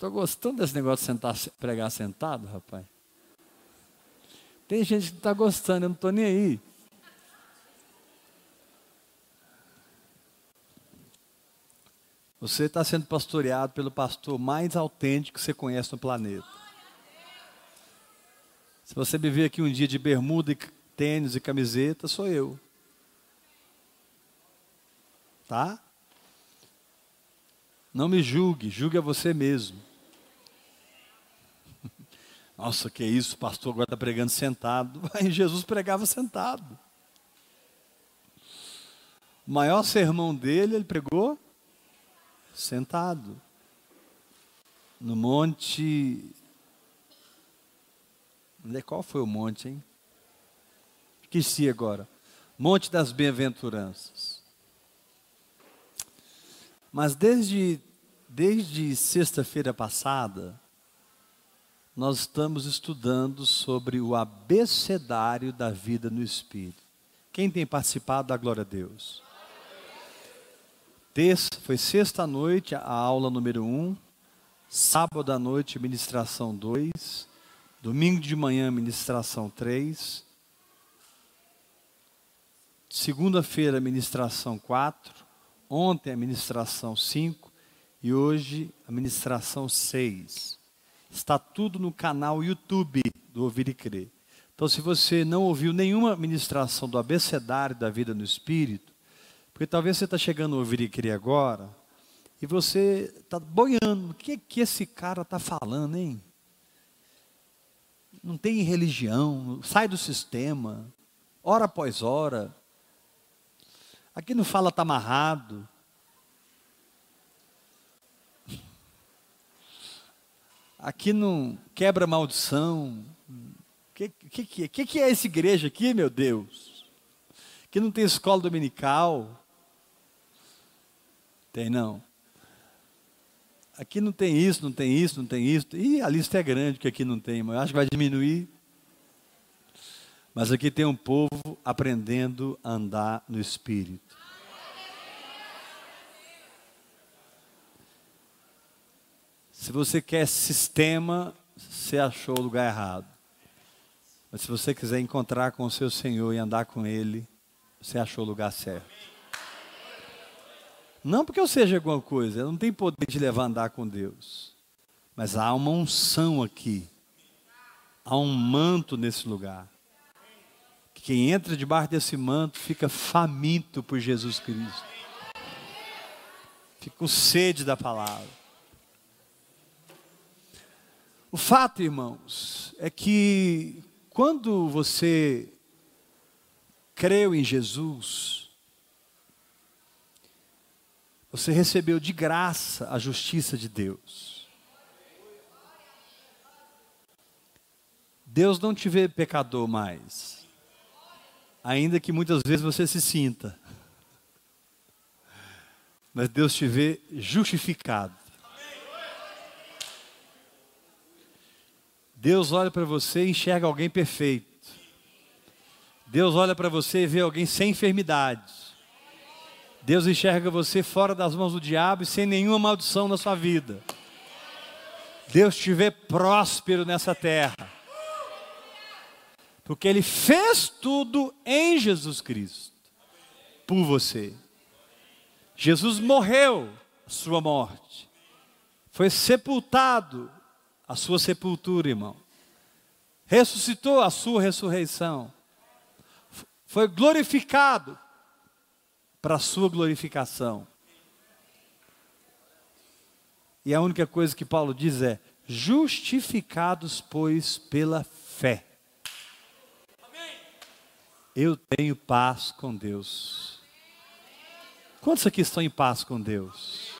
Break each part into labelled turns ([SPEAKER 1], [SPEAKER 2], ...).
[SPEAKER 1] estou gostando desse negócio de sentar, pregar sentado, rapaz. Tem gente que está gostando, eu não estou nem aí. Você está sendo pastoreado pelo pastor mais autêntico que você conhece no planeta. Se você me ver aqui um dia de bermuda, e tênis e camiseta, sou eu. Tá? Não me julgue, julgue a você mesmo. Nossa, que isso, o pastor agora está pregando sentado. Aí Jesus pregava sentado. O maior sermão dele, ele pregou sentado. No monte. Qual foi o monte, hein? Esqueci agora. Monte das Bem-aventuranças. Mas desde, desde sexta-feira passada, nós estamos estudando sobre o abecedário da vida no Espírito. Quem tem participado da glória a Deus? Terça, foi sexta-noite a aula número 1, um, sábado à noite, ministração 2, domingo de manhã, ministração 3, segunda-feira, ministração 4, ontem, ministração 5 e hoje, ministração 6. Está tudo no canal YouTube do Ouvir e Crer. Então, se você não ouviu nenhuma ministração do abecedário da vida no Espírito, porque talvez você está chegando a ouvir e crer agora, e você está boiando. O que, que esse cara está falando, hein? Não tem religião, sai do sistema, hora após hora. Aqui não fala está amarrado. Aqui não quebra maldição. O que, que, que, que é essa igreja aqui, meu Deus? Que não tem escola dominical. Tem não. Aqui não tem isso, não tem isso, não tem isso. E a lista é grande que aqui não tem, mas eu acho que vai diminuir. Mas aqui tem um povo aprendendo a andar no Espírito. Se você quer sistema, você achou o lugar errado. Mas se você quiser encontrar com o seu Senhor e andar com Ele, você achou o lugar certo. Não porque eu seja alguma coisa, eu não tenho poder de levar a andar com Deus. Mas há uma unção aqui. Há um manto nesse lugar. Quem entra debaixo desse manto fica faminto por Jesus Cristo. Fica com sede da palavra. O fato, irmãos, é que quando você creu em Jesus, você recebeu de graça a justiça de Deus. Deus não te vê pecador mais, ainda que muitas vezes você se sinta, mas Deus te vê justificado. Deus olha para você e enxerga alguém perfeito. Deus olha para você e vê alguém sem enfermidade. Deus enxerga você fora das mãos do diabo e sem nenhuma maldição na sua vida. Deus te vê próspero nessa terra. Porque Ele fez tudo em Jesus Cristo, por você. Jesus morreu sua morte, foi sepultado a sua sepultura, irmão. Ressuscitou a sua ressurreição, foi glorificado para a sua glorificação. E a única coisa que Paulo diz é: justificados, pois, pela fé. Eu tenho paz com Deus. Quantos aqui estão em paz com Deus?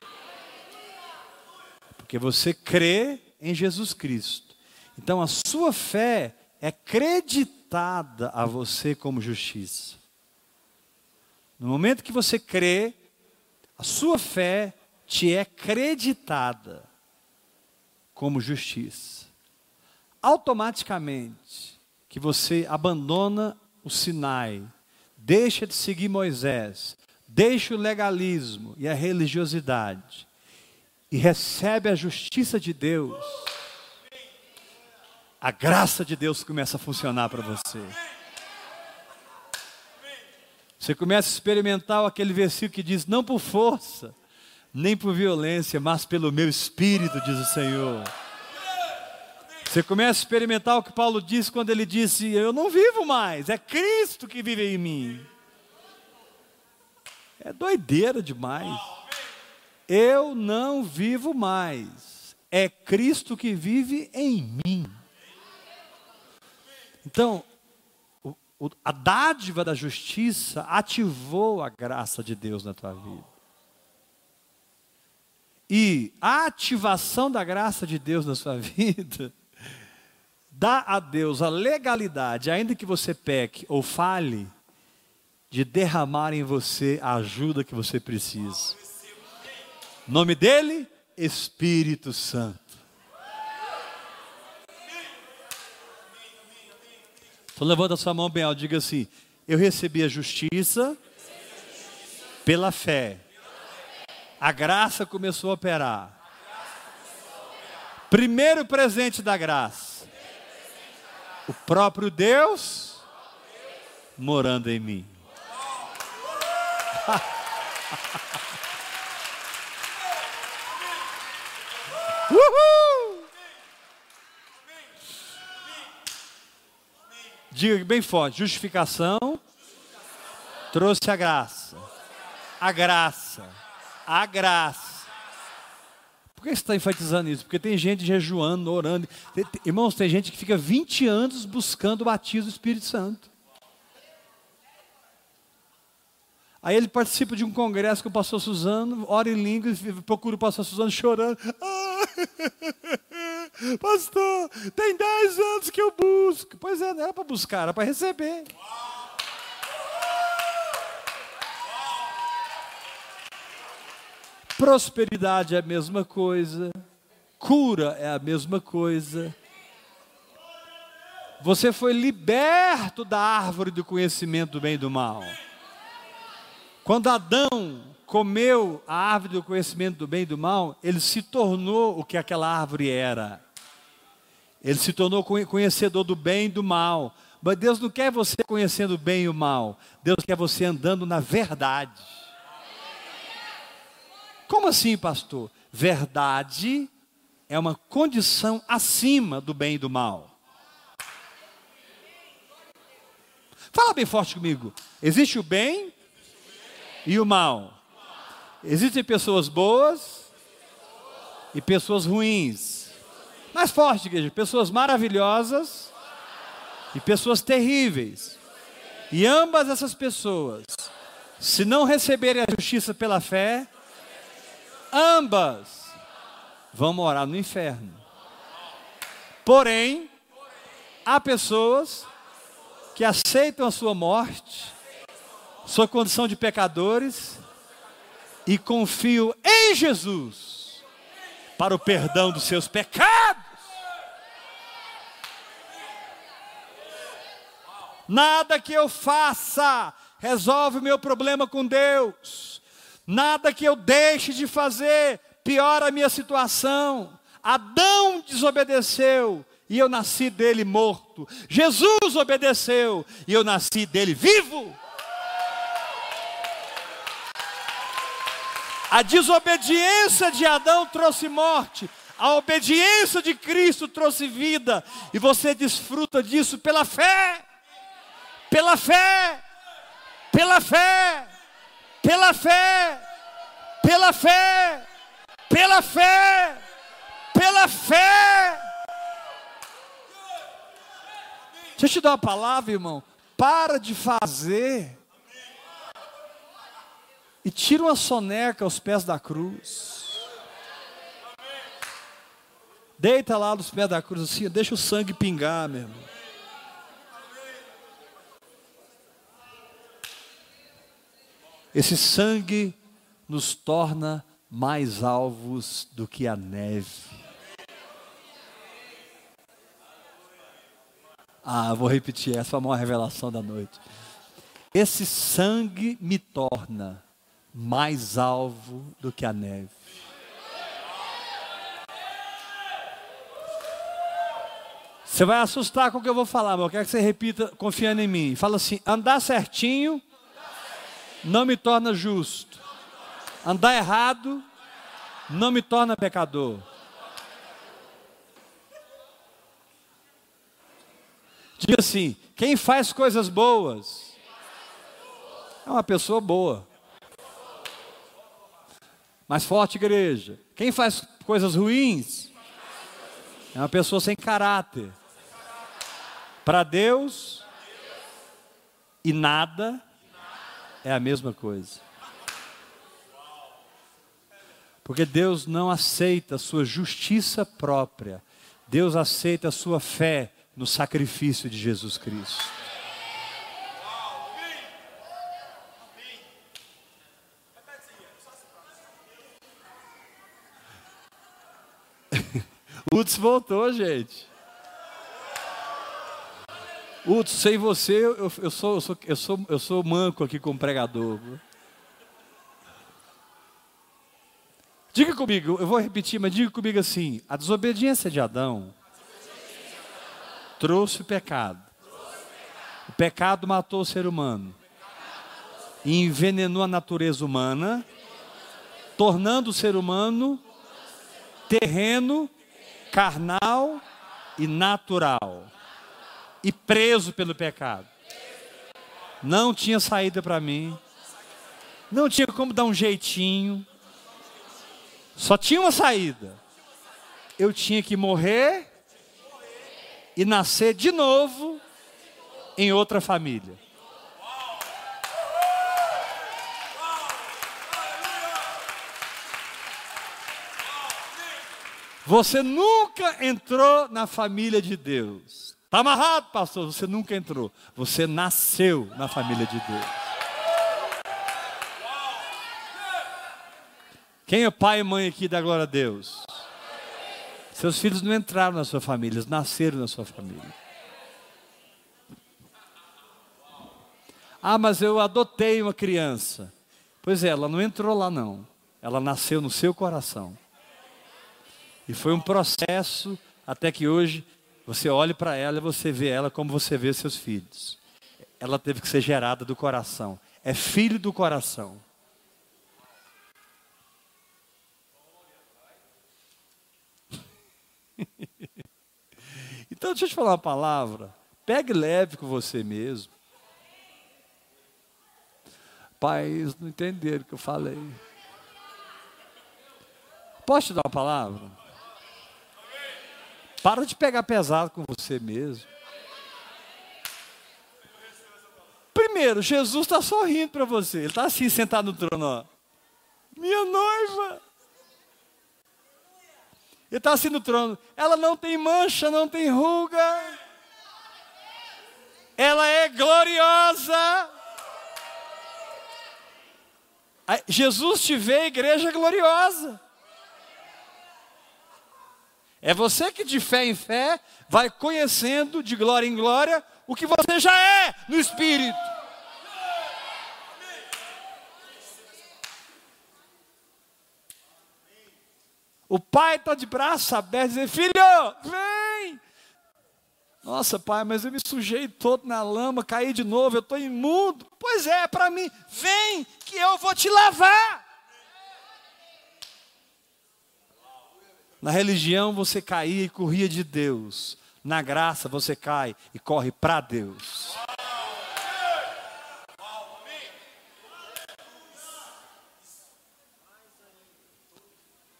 [SPEAKER 1] Porque você crê em Jesus Cristo. Então a sua fé é creditada a você como justiça. No momento que você crê, a sua fé te é creditada como justiça. Automaticamente que você abandona o Sinai, deixa de seguir Moisés, deixa o legalismo e a religiosidade e recebe a justiça de Deus, a graça de Deus começa a funcionar para você. Você começa a experimentar aquele versículo que diz: Não por força, nem por violência, mas pelo meu espírito, diz o Senhor. Você começa a experimentar o que Paulo disse quando ele disse: Eu não vivo mais, é Cristo que vive em mim. É doideira demais. Eu não vivo mais, é Cristo que vive em mim. Então, a dádiva da justiça ativou a graça de Deus na tua vida. E a ativação da graça de Deus na sua vida dá a Deus a legalidade, ainda que você peque ou fale, de derramar em você a ajuda que você precisa. Nome dele? Espírito Santo. Então levanta sua mão bem alto, diga assim: Eu recebi a justiça pela fé. A graça começou a operar. Primeiro presente da graça. O próprio Deus morando em mim. Uhul! Diga bem forte: justificação trouxe a graça. A graça. A graça. Por que você está enfatizando isso? Porque tem gente jejuando, orando. Irmãos, tem gente que fica 20 anos buscando o batismo do Espírito Santo. Aí ele participa de um congresso com o pastor Suzano, ora em língua, procura o pastor Suzano chorando. Ah, pastor, tem 10 anos que eu busco. Pois é, não era para buscar, era para receber. Prosperidade é a mesma coisa, cura é a mesma coisa. Você foi liberto da árvore do conhecimento do bem e do mal. Quando Adão comeu a árvore do conhecimento do bem e do mal, ele se tornou o que aquela árvore era. Ele se tornou conhecedor do bem e do mal. Mas Deus não quer você conhecendo o bem e o mal. Deus quer você andando na verdade. Como assim, pastor? Verdade é uma condição acima do bem e do mal. Fala bem forte comigo. Existe o bem e o mal. Existem pessoas boas e pessoas ruins. Mais forte, igreja, pessoas maravilhosas e pessoas terríveis. E ambas essas pessoas, se não receberem a justiça pela fé, ambas vão morar no inferno. Porém, há pessoas que aceitam a sua morte sua condição de pecadores e confio em Jesus para o perdão dos seus pecados. Nada que eu faça resolve o meu problema com Deus. Nada que eu deixe de fazer piora a minha situação. Adão desobedeceu e eu nasci dele morto. Jesus obedeceu e eu nasci dele vivo. A desobediência de Adão trouxe morte, a obediência de Cristo trouxe vida, e você desfruta disso pela fé, pela fé, pela fé, pela fé, pela fé, pela fé, pela fé. Deixa eu te dar uma palavra, irmão. Para de fazer e tira uma soneca aos pés da cruz. Deita lá nos pés da cruz assim, deixa o sangue pingar, meu irmão. Esse sangue nos torna mais alvos do que a neve. Ah, vou repetir, essa foi a maior revelação da noite. Esse sangue me torna mais alvo do que a neve. Você vai assustar com o que eu vou falar, mas eu quero que você repita confiando em mim. Fala assim: andar certinho não me torna justo, andar errado não me torna pecador. Diga assim: quem faz coisas boas é uma pessoa boa. Mais forte, igreja. Quem faz coisas ruins é uma pessoa sem caráter. Para Deus e nada é a mesma coisa. Porque Deus não aceita a sua justiça própria. Deus aceita a sua fé no sacrifício de Jesus Cristo. Uts voltou, gente. Uts, sem você, eu, eu, sou, eu, sou, eu, sou, eu sou manco aqui como pregador. Diga comigo, eu vou repetir, mas diga comigo assim: a desobediência de Adão trouxe o pecado. O pecado matou o ser humano envenenou a natureza humana, tornando o ser humano terreno, carnal e natural, e preso pelo pecado. Não tinha saída para mim, não tinha como dar um jeitinho, só tinha uma saída. Eu tinha que morrer e nascer de novo em outra família. Você nunca entrou na família de Deus. Está amarrado, pastor? Você nunca entrou. Você nasceu na família de Deus. Quem é pai e mãe aqui da glória a Deus? Seus filhos não entraram na sua família, eles nasceram na sua família. Ah, mas eu adotei uma criança. Pois é, ela não entrou lá não. Ela nasceu no seu coração. E foi um processo até que hoje você olhe para ela e você vê ela como você vê seus filhos. Ela teve que ser gerada do coração. É filho do coração. então, deixa eu te falar uma palavra. Pegue leve com você mesmo. Pais não entenderam o que eu falei. Posso te dar uma palavra? Para de pegar pesado com você mesmo. Primeiro, Jesus está sorrindo para você. Ele está assim, sentado no trono. Ó. Minha noiva. Ele está assim no trono. Ela não tem mancha, não tem ruga. Ela é gloriosa. Jesus te vê, igreja gloriosa. É você que de fé em fé vai conhecendo de glória em glória o que você já é no Espírito. O pai está de braço aberto, dizendo: Filho, vem! Nossa, pai, mas eu me sujei todo na lama, caí de novo, eu estou imundo. Pois é, para mim, vem que eu vou te lavar. Na religião você caía e corria de Deus. Na graça você cai e corre para Deus.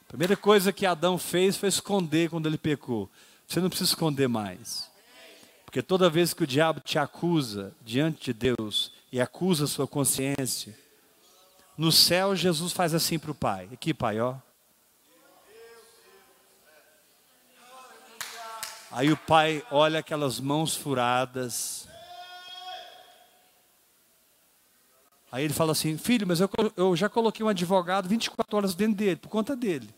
[SPEAKER 1] primeira coisa que Adão fez foi esconder quando ele pecou. Você não precisa esconder mais. Porque toda vez que o diabo te acusa diante de Deus e acusa a sua consciência, no céu Jesus faz assim para o Pai. Aqui, Pai, ó. Aí o pai olha aquelas mãos furadas. Aí ele fala assim: Filho, mas eu, eu já coloquei um advogado 24 horas dentro dele, por conta dele.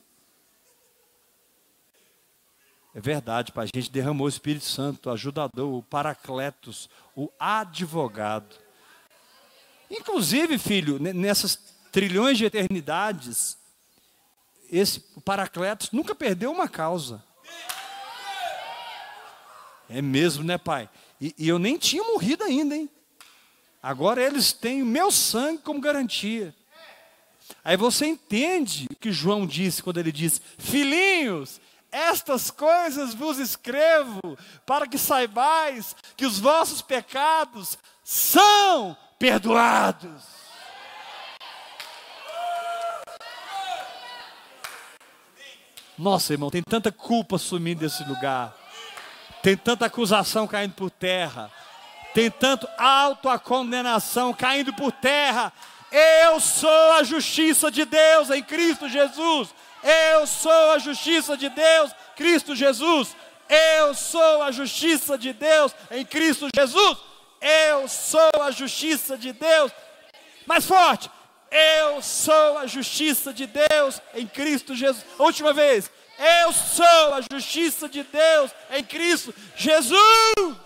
[SPEAKER 1] É verdade, Pai. A gente derramou o Espírito Santo, o ajudador, o paracletos, o advogado. Inclusive, filho, nessas trilhões de eternidades, esse o paracletos nunca perdeu uma causa. É mesmo, né, pai? E, e eu nem tinha morrido ainda, hein? Agora eles têm o meu sangue como garantia. Aí você entende o que João disse quando ele diz: Filhinhos, estas coisas vos escrevo, para que saibais que os vossos pecados são perdoados. Nossa, irmão, tem tanta culpa sumindo desse lugar, tem tanta acusação caindo por terra, tem tanto auto-condenação caindo por terra. Eu sou a justiça de Deus em Cristo Jesus. Eu sou a justiça de Deus, Cristo Jesus. Eu sou a justiça de Deus em Cristo Jesus. Eu sou a justiça de Deus. Mais forte. Eu sou a justiça de Deus em Cristo Jesus. Última vez. Eu sou a justiça de Deus em Cristo Jesus.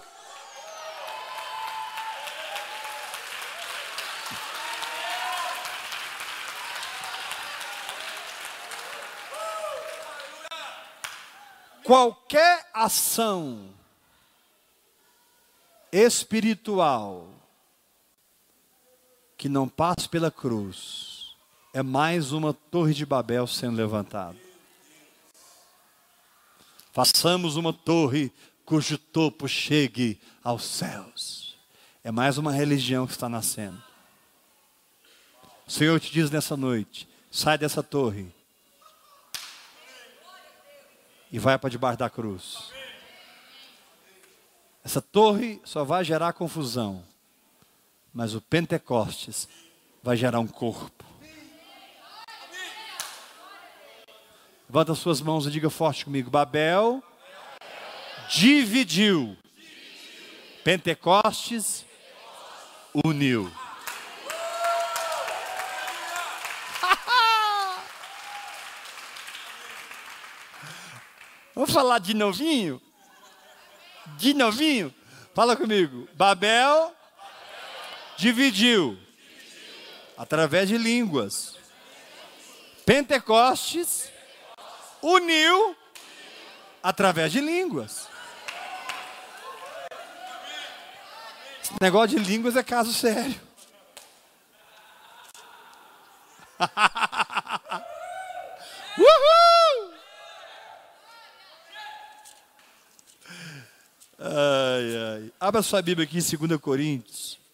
[SPEAKER 1] Qualquer ação espiritual que não passe pela cruz é mais uma torre de Babel sendo levantada. Façamos uma torre cujo topo chegue aos céus. É mais uma religião que está nascendo. O Senhor te diz nessa noite: sai dessa torre e vai para debaixo da cruz. Essa torre só vai gerar confusão, mas o Pentecostes vai gerar um corpo. Levanta suas mãos e diga forte comigo: Babel dividiu, Pentecostes uniu. Vamos falar de novinho? De novinho? Fala comigo. Babel dividiu através de línguas. Pentecostes uniu através de línguas. Esse negócio de línguas é caso sério. Uhul! Ai, ai. Abra sua Bíblia aqui em 2 Coríntios.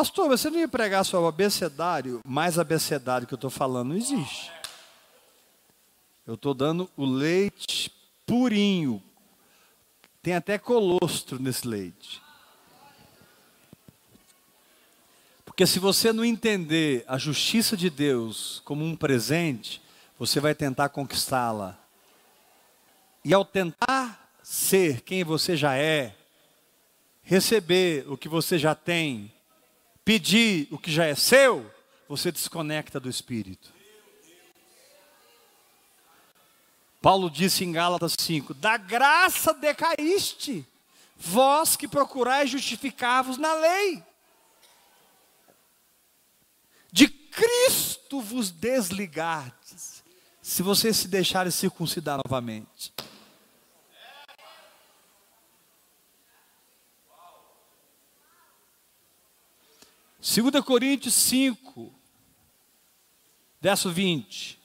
[SPEAKER 1] Pastor, você não ia pregar só o abecedário, mais abecedário que eu estou falando não existe. Eu estou dando o leite purinho. Tem até colostro nesse leite. Porque se você não entender a justiça de Deus como um presente, você vai tentar conquistá-la. E ao tentar ser quem você já é, receber o que você já tem, pedir o que já é seu, você desconecta do Espírito. Paulo disse em Gálatas 5: Da graça decaíste, vós que procurais justificar-vos na lei. De Cristo vos desligardes, se vocês se deixarem circuncidar novamente. Segunda Coríntios 5, verso 20.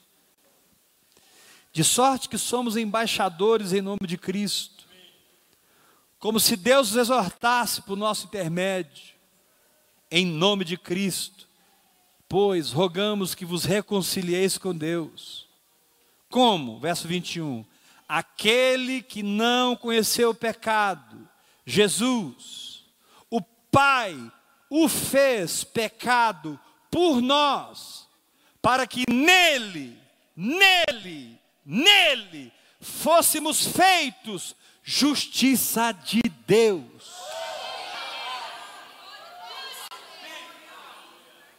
[SPEAKER 1] De sorte que somos embaixadores em nome de Cristo, como se Deus nos exortasse por nosso intermédio, em nome de Cristo Pois rogamos que vos reconcilieis com Deus. Como? Verso 21. Aquele que não conheceu o pecado, Jesus, o Pai, o fez pecado por nós, para que nele, nele, nele, fôssemos feitos justiça de Deus.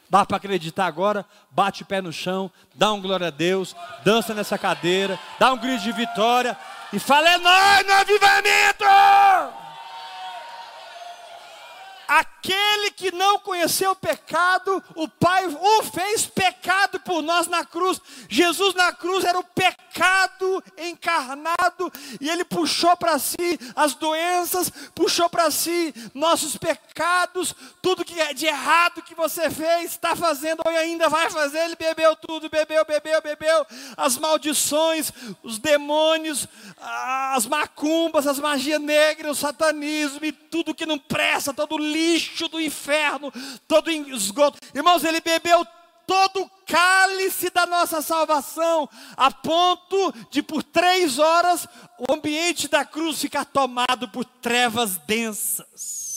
[SPEAKER 1] Dá para acreditar agora? Bate o pé no chão, dá um glória a Deus, dança nessa cadeira, dá um grito de vitória e fala: É nós no avivamento! Aquele que não conheceu o pecado, o Pai o fez pecado por nós na cruz. Jesus na cruz era o pecado encarnado e ele puxou para si as doenças, puxou para si nossos pecados, tudo que é de errado que você fez, está fazendo ou ainda vai fazer. Ele bebeu tudo, bebeu, bebeu, bebeu, as maldições, os demônios, as macumbas, as magias negras, o satanismo e tudo que não presta, todo o lixo do inferno, todo esgoto. Irmãos, ele bebeu todo o cálice da nossa salvação, a ponto de por três horas o ambiente da cruz ficar tomado por trevas densas.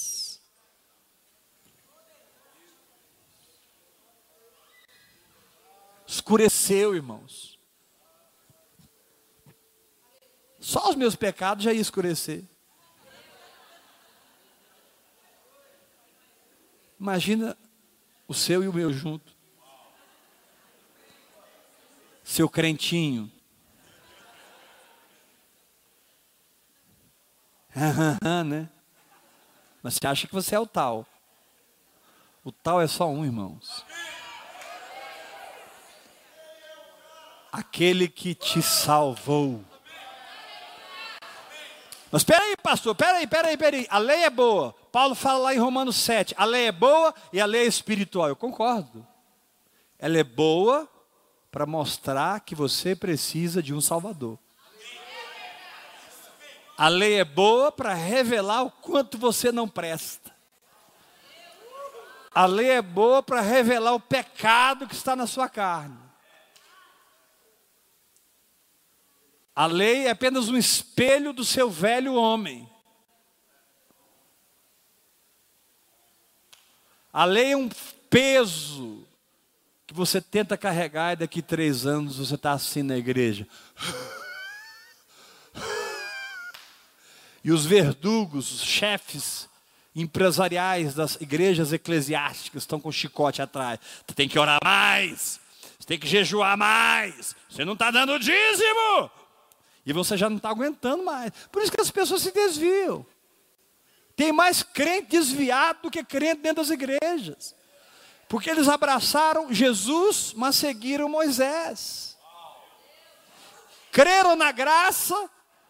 [SPEAKER 1] Escureceu, irmãos. Só os meus pecados já ia escurecer. Imagina o seu e o meu junto. Seu crentinho. né? Mas você acha que você é o tal. O tal é só um, irmãos. Aquele que te salvou. Mas espera aí, pastor, espera aí, espera aí, espera aí. A lei é boa. Paulo fala lá em Romanos 7, a lei é boa e a lei é espiritual. Eu concordo. Ela é boa para mostrar que você precisa de um Salvador. A lei é boa para revelar o quanto você não presta. A lei é boa para revelar o pecado que está na sua carne. A lei é apenas um espelho do seu velho homem. A lei é um peso que você tenta carregar e daqui três anos você está assim na igreja. E os verdugos, os chefes empresariais das igrejas eclesiásticas estão com chicote atrás. Você tem que orar mais, você tem que jejuar mais, você não está dando dízimo. E você já não está aguentando mais. Por isso que as pessoas se desviam. Tem mais crente desviado do que crente dentro das igrejas. Porque eles abraçaram Jesus, mas seguiram Moisés. Creram na graça,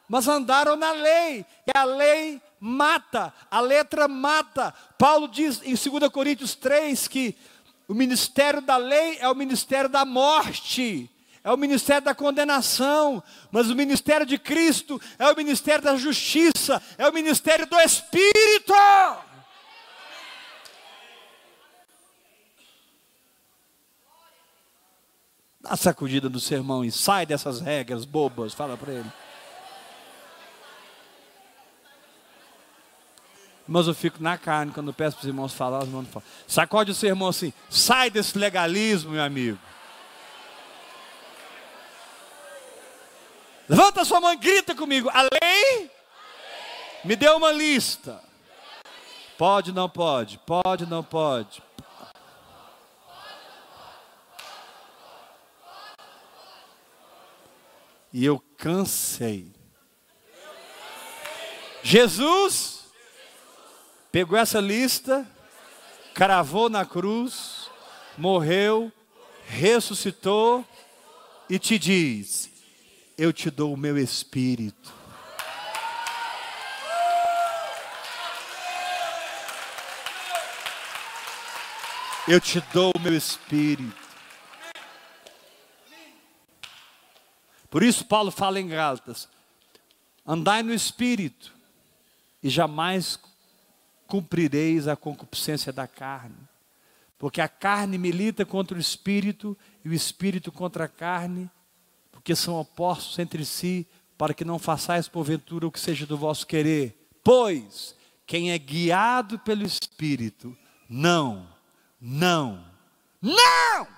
[SPEAKER 1] mas andaram na lei. E a lei mata, a letra mata. Paulo diz em 2 Coríntios 3 que o ministério da lei é o ministério da morte é o ministério da condenação, mas o ministério de Cristo é o ministério da justiça, é o ministério do Espírito. Dá sacudida do sermão e sai dessas regras bobas, fala para ele. Mas eu fico na carne quando peço para os irmãos falar, os irmãos falam. Sacode o sermão assim, sai desse legalismo, meu amigo. Levanta sua mão e grita comigo. A lei me deu uma lista. Pode, não pode. Pode, não pode. E eu cansei. Jesus pegou essa lista, cravou na cruz, morreu, ressuscitou e te diz: eu te dou o meu espírito. Eu te dou o meu espírito. Por isso, Paulo fala em Gálatas: andai no espírito, e jamais cumprireis a concupiscência da carne. Porque a carne milita contra o espírito, e o espírito contra a carne, porque são opostos entre si, para que não façais porventura o que seja do vosso querer. Pois quem é guiado pelo Espírito, não, não, não,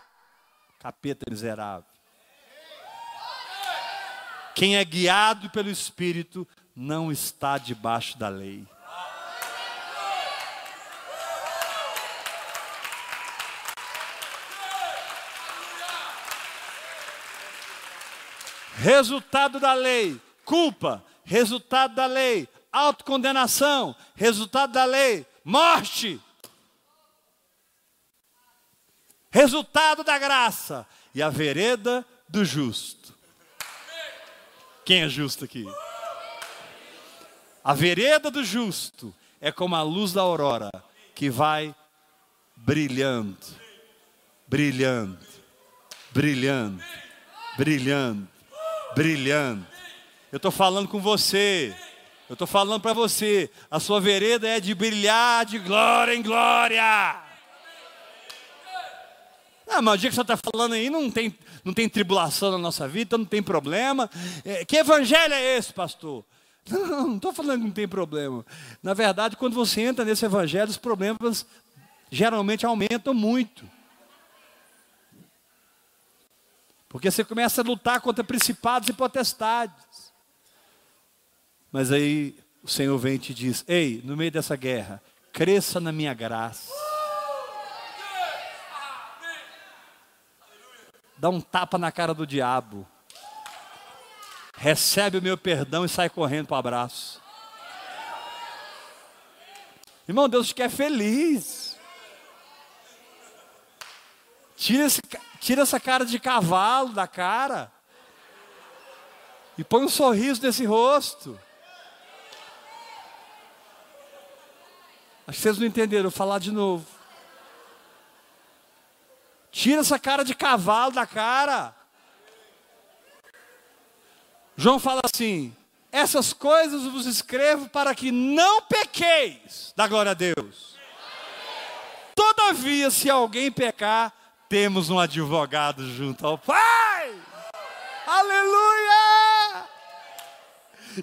[SPEAKER 1] capeta miserável. Quem é guiado pelo Espírito não está debaixo da lei. Resultado da lei, culpa. Resultado da lei, autocondenação. Resultado da lei, Morte. Resultado da graça e a vereda do justo. Quem é justo aqui? A vereda do justo é como a luz da aurora que vai brilhando, brilhando, brilhando, brilhando, brilhando. Eu estou falando com você. Eu estou falando para você. A sua vereda é de brilhar de glória em glória. Ah, mas o dia que você está falando aí não tem, não tem tribulação na nossa vida, então não tem problema. É, que evangelho é esse, pastor? Não, não estou falando que não tem problema. Na verdade, quando você entra nesse evangelho, os problemas geralmente aumentam muito. Porque você começa a lutar contra principados e potestades. Mas aí o Senhor vem e te diz: Ei, no meio dessa guerra, cresça na minha graça. Dá um tapa na cara do diabo. Recebe o meu perdão e sai correndo para o abraço. Irmão, Deus te quer feliz. Tira, esse, tira essa cara de cavalo da cara. E põe um sorriso nesse rosto. Acho que vocês não entenderam, vou falar de novo. Tira essa cara de cavalo da cara. João fala assim: essas coisas vos escrevo para que não pequeis. Da glória a Deus. Todavia, se alguém pecar, temos um advogado junto ao Pai. Aleluia!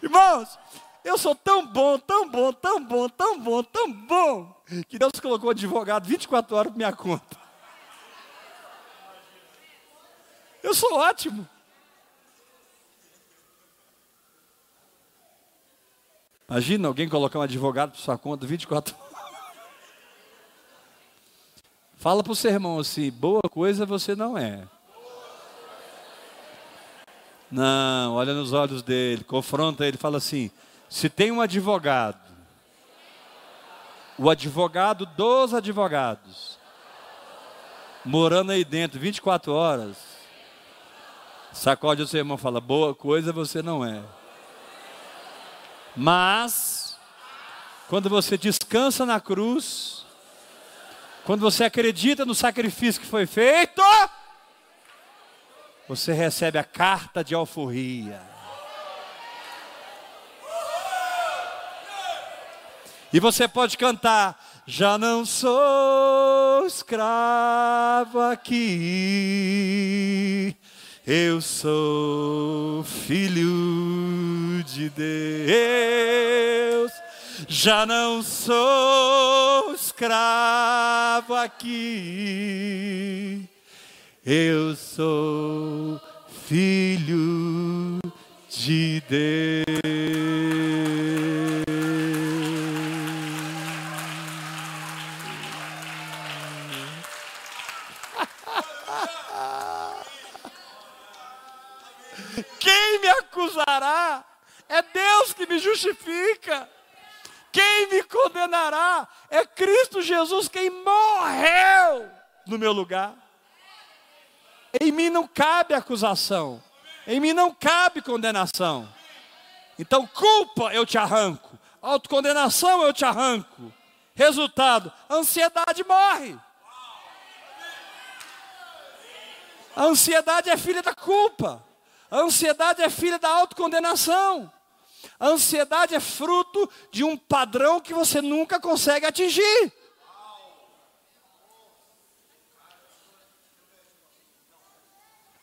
[SPEAKER 1] Irmãos, eu sou tão bom, tão bom, tão bom, tão bom, tão bom, que Deus colocou advogado 24 horas por minha conta. Eu sou ótimo. Imagina alguém colocar um advogado para sua conta 24 horas. Fala para o seu irmão assim: boa coisa você não é. Não, olha nos olhos dele, confronta ele, fala assim: se tem um advogado, o advogado dos advogados, morando aí dentro 24 horas, Sacode o seu irmão e fala: boa coisa você não é. Mas, quando você descansa na cruz, quando você acredita no sacrifício que foi feito, você recebe a carta de alforria. E você pode cantar: Já não sou escravo aqui, eu sou filho de Deus, já não sou escravo aqui, eu sou filho de Deus. Quem me acusará? É Deus que me justifica. Quem me condenará? É Cristo Jesus quem morreu no meu lugar. Em mim não cabe acusação. Em mim não cabe condenação. Então, culpa eu te arranco. Autocondenação eu te arranco. Resultado: ansiedade morre. A ansiedade é filha da culpa. A ansiedade é filha da autocondenação. A ansiedade é fruto de um padrão que você nunca consegue atingir.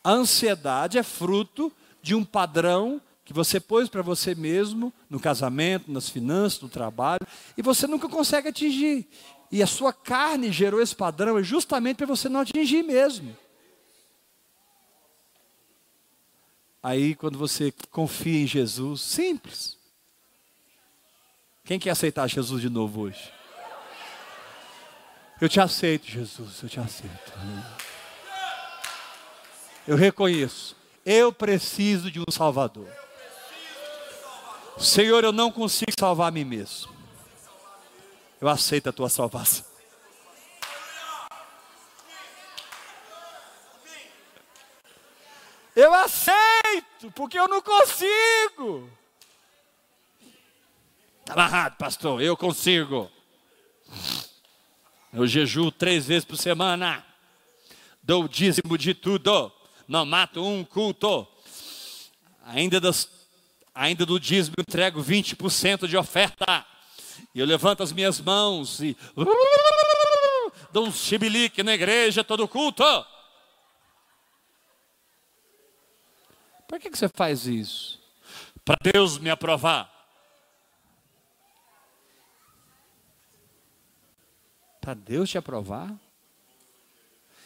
[SPEAKER 1] A ansiedade é fruto de um padrão que você pôs para você mesmo no casamento, nas finanças, no trabalho, e você nunca consegue atingir. E a sua carne gerou esse padrão justamente para você não atingir mesmo. Aí, quando você confia em Jesus, simples. Quem quer aceitar Jesus de novo hoje? Eu te aceito, Jesus, eu te aceito. Eu reconheço, eu preciso de um Salvador. Senhor, eu não consigo salvar a mim mesmo. eu aceito a tua salvação. Eu aceito, porque eu não consigo. Está errado, pastor, eu consigo. Eu jejuo três vezes por semana. Dou o dízimo de tudo. Não mato um culto. Ainda, das, ainda do dízimo entrego 20% de oferta. E eu levanto as minhas mãos e dou um chibilique na igreja todo culto. Por que, que você faz isso? Para Deus me aprovar. Para Deus te aprovar?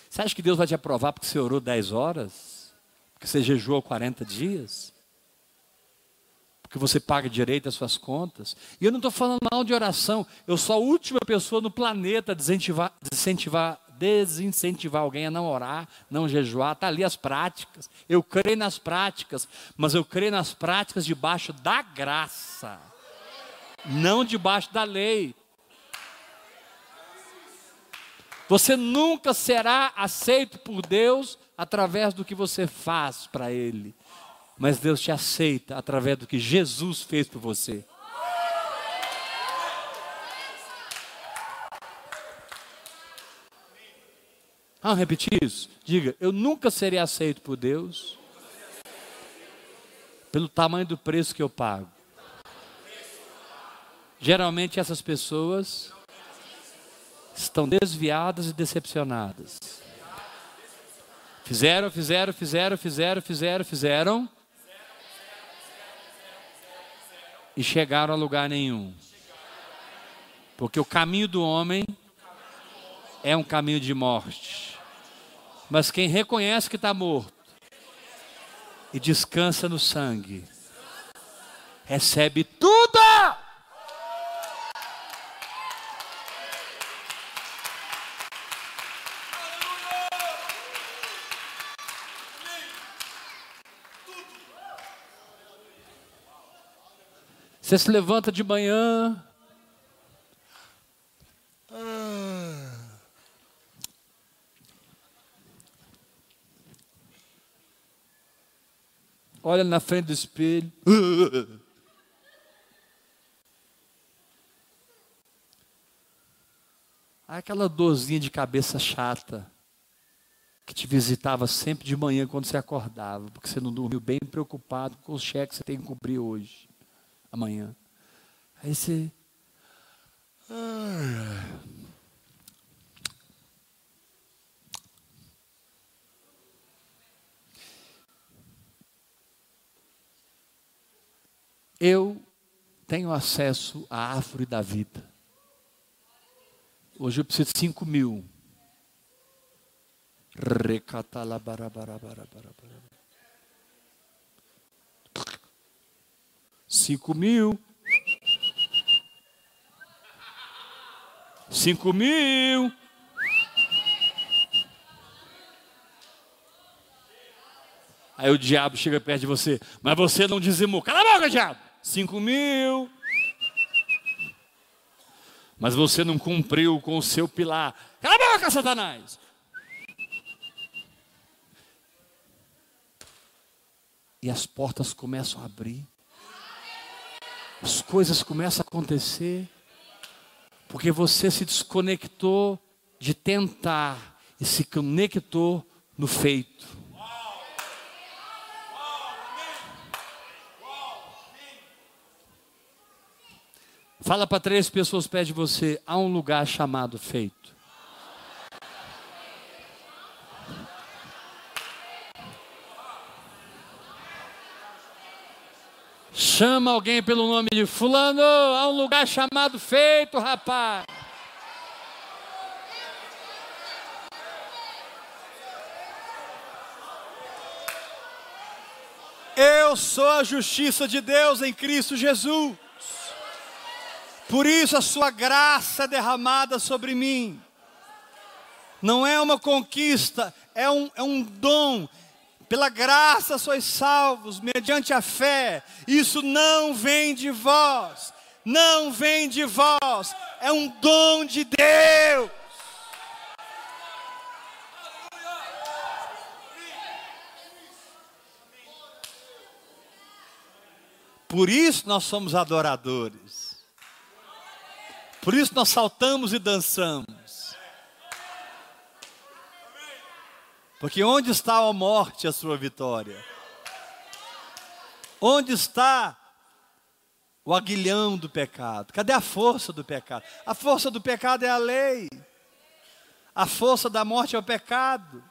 [SPEAKER 1] Você acha que Deus vai te aprovar porque você orou 10 horas? Porque você jejuou 40 dias? Porque você paga direito as suas contas? E eu não estou falando mal de oração. Eu sou a última pessoa no planeta a desincentivar, desincentivar desincentivar alguém a não orar, não jejuar, está ali as práticas. Eu creio nas práticas, mas eu creio nas práticas debaixo da graça, não debaixo da lei. Você nunca será aceito por Deus através do que você faz para Ele, mas Deus te aceita através do que Jesus fez por você. Vamos repetir isso? Diga, eu nunca serei aceito por Deus pelo tamanho do preço que eu pago. Geralmente essas pessoas estão desviadas e decepcionadas. Fizeram, fizeram, fizeram, fizeram, fizeram, fizeram. E chegaram a lugar nenhum. Porque o caminho do homem é um caminho de morte. Mas quem reconhece que está morto e descansa no sangue, recebe tudo. Você se levanta de manhã, olha na frente do espelho. Aquela dorzinha de cabeça chata que te visitava sempre de manhã quando você acordava, porque você não dormiu bem preocupado com o cheque que você tem que cumprir hoje, amanhã. Aí você. Eu tenho acesso à árvore da vida. Hoje eu preciso de 5 mil. Cinco mil. Cinco mil. Aí o diabo chega perto de você, mas você não dizimou. Cala a boca, diabo! Cinco mil. Mas você não cumpriu com o seu pilar. Cala a boca, Satanás! E as portas começam a abrir. As coisas começam a acontecer. Porque você se desconectou de tentar e se conectou no feito. Fala para três pessoas perto de você, há um lugar chamado feito. Chama alguém pelo nome de fulano, há um lugar chamado feito, rapaz. Eu sou a justiça de Deus em Cristo Jesus. Por isso a sua graça é derramada sobre mim. Não é uma conquista, é um, é um dom. Pela graça sois salvos, mediante a fé. Isso não vem de vós, não vem de vós, é um dom de Deus. Por isso nós somos adoradores. Por isso nós saltamos e dançamos. Porque onde está a morte, a sua vitória? Onde está o aguilhão do pecado? Cadê a força do pecado? A força do pecado é a lei. A força da morte é o pecado.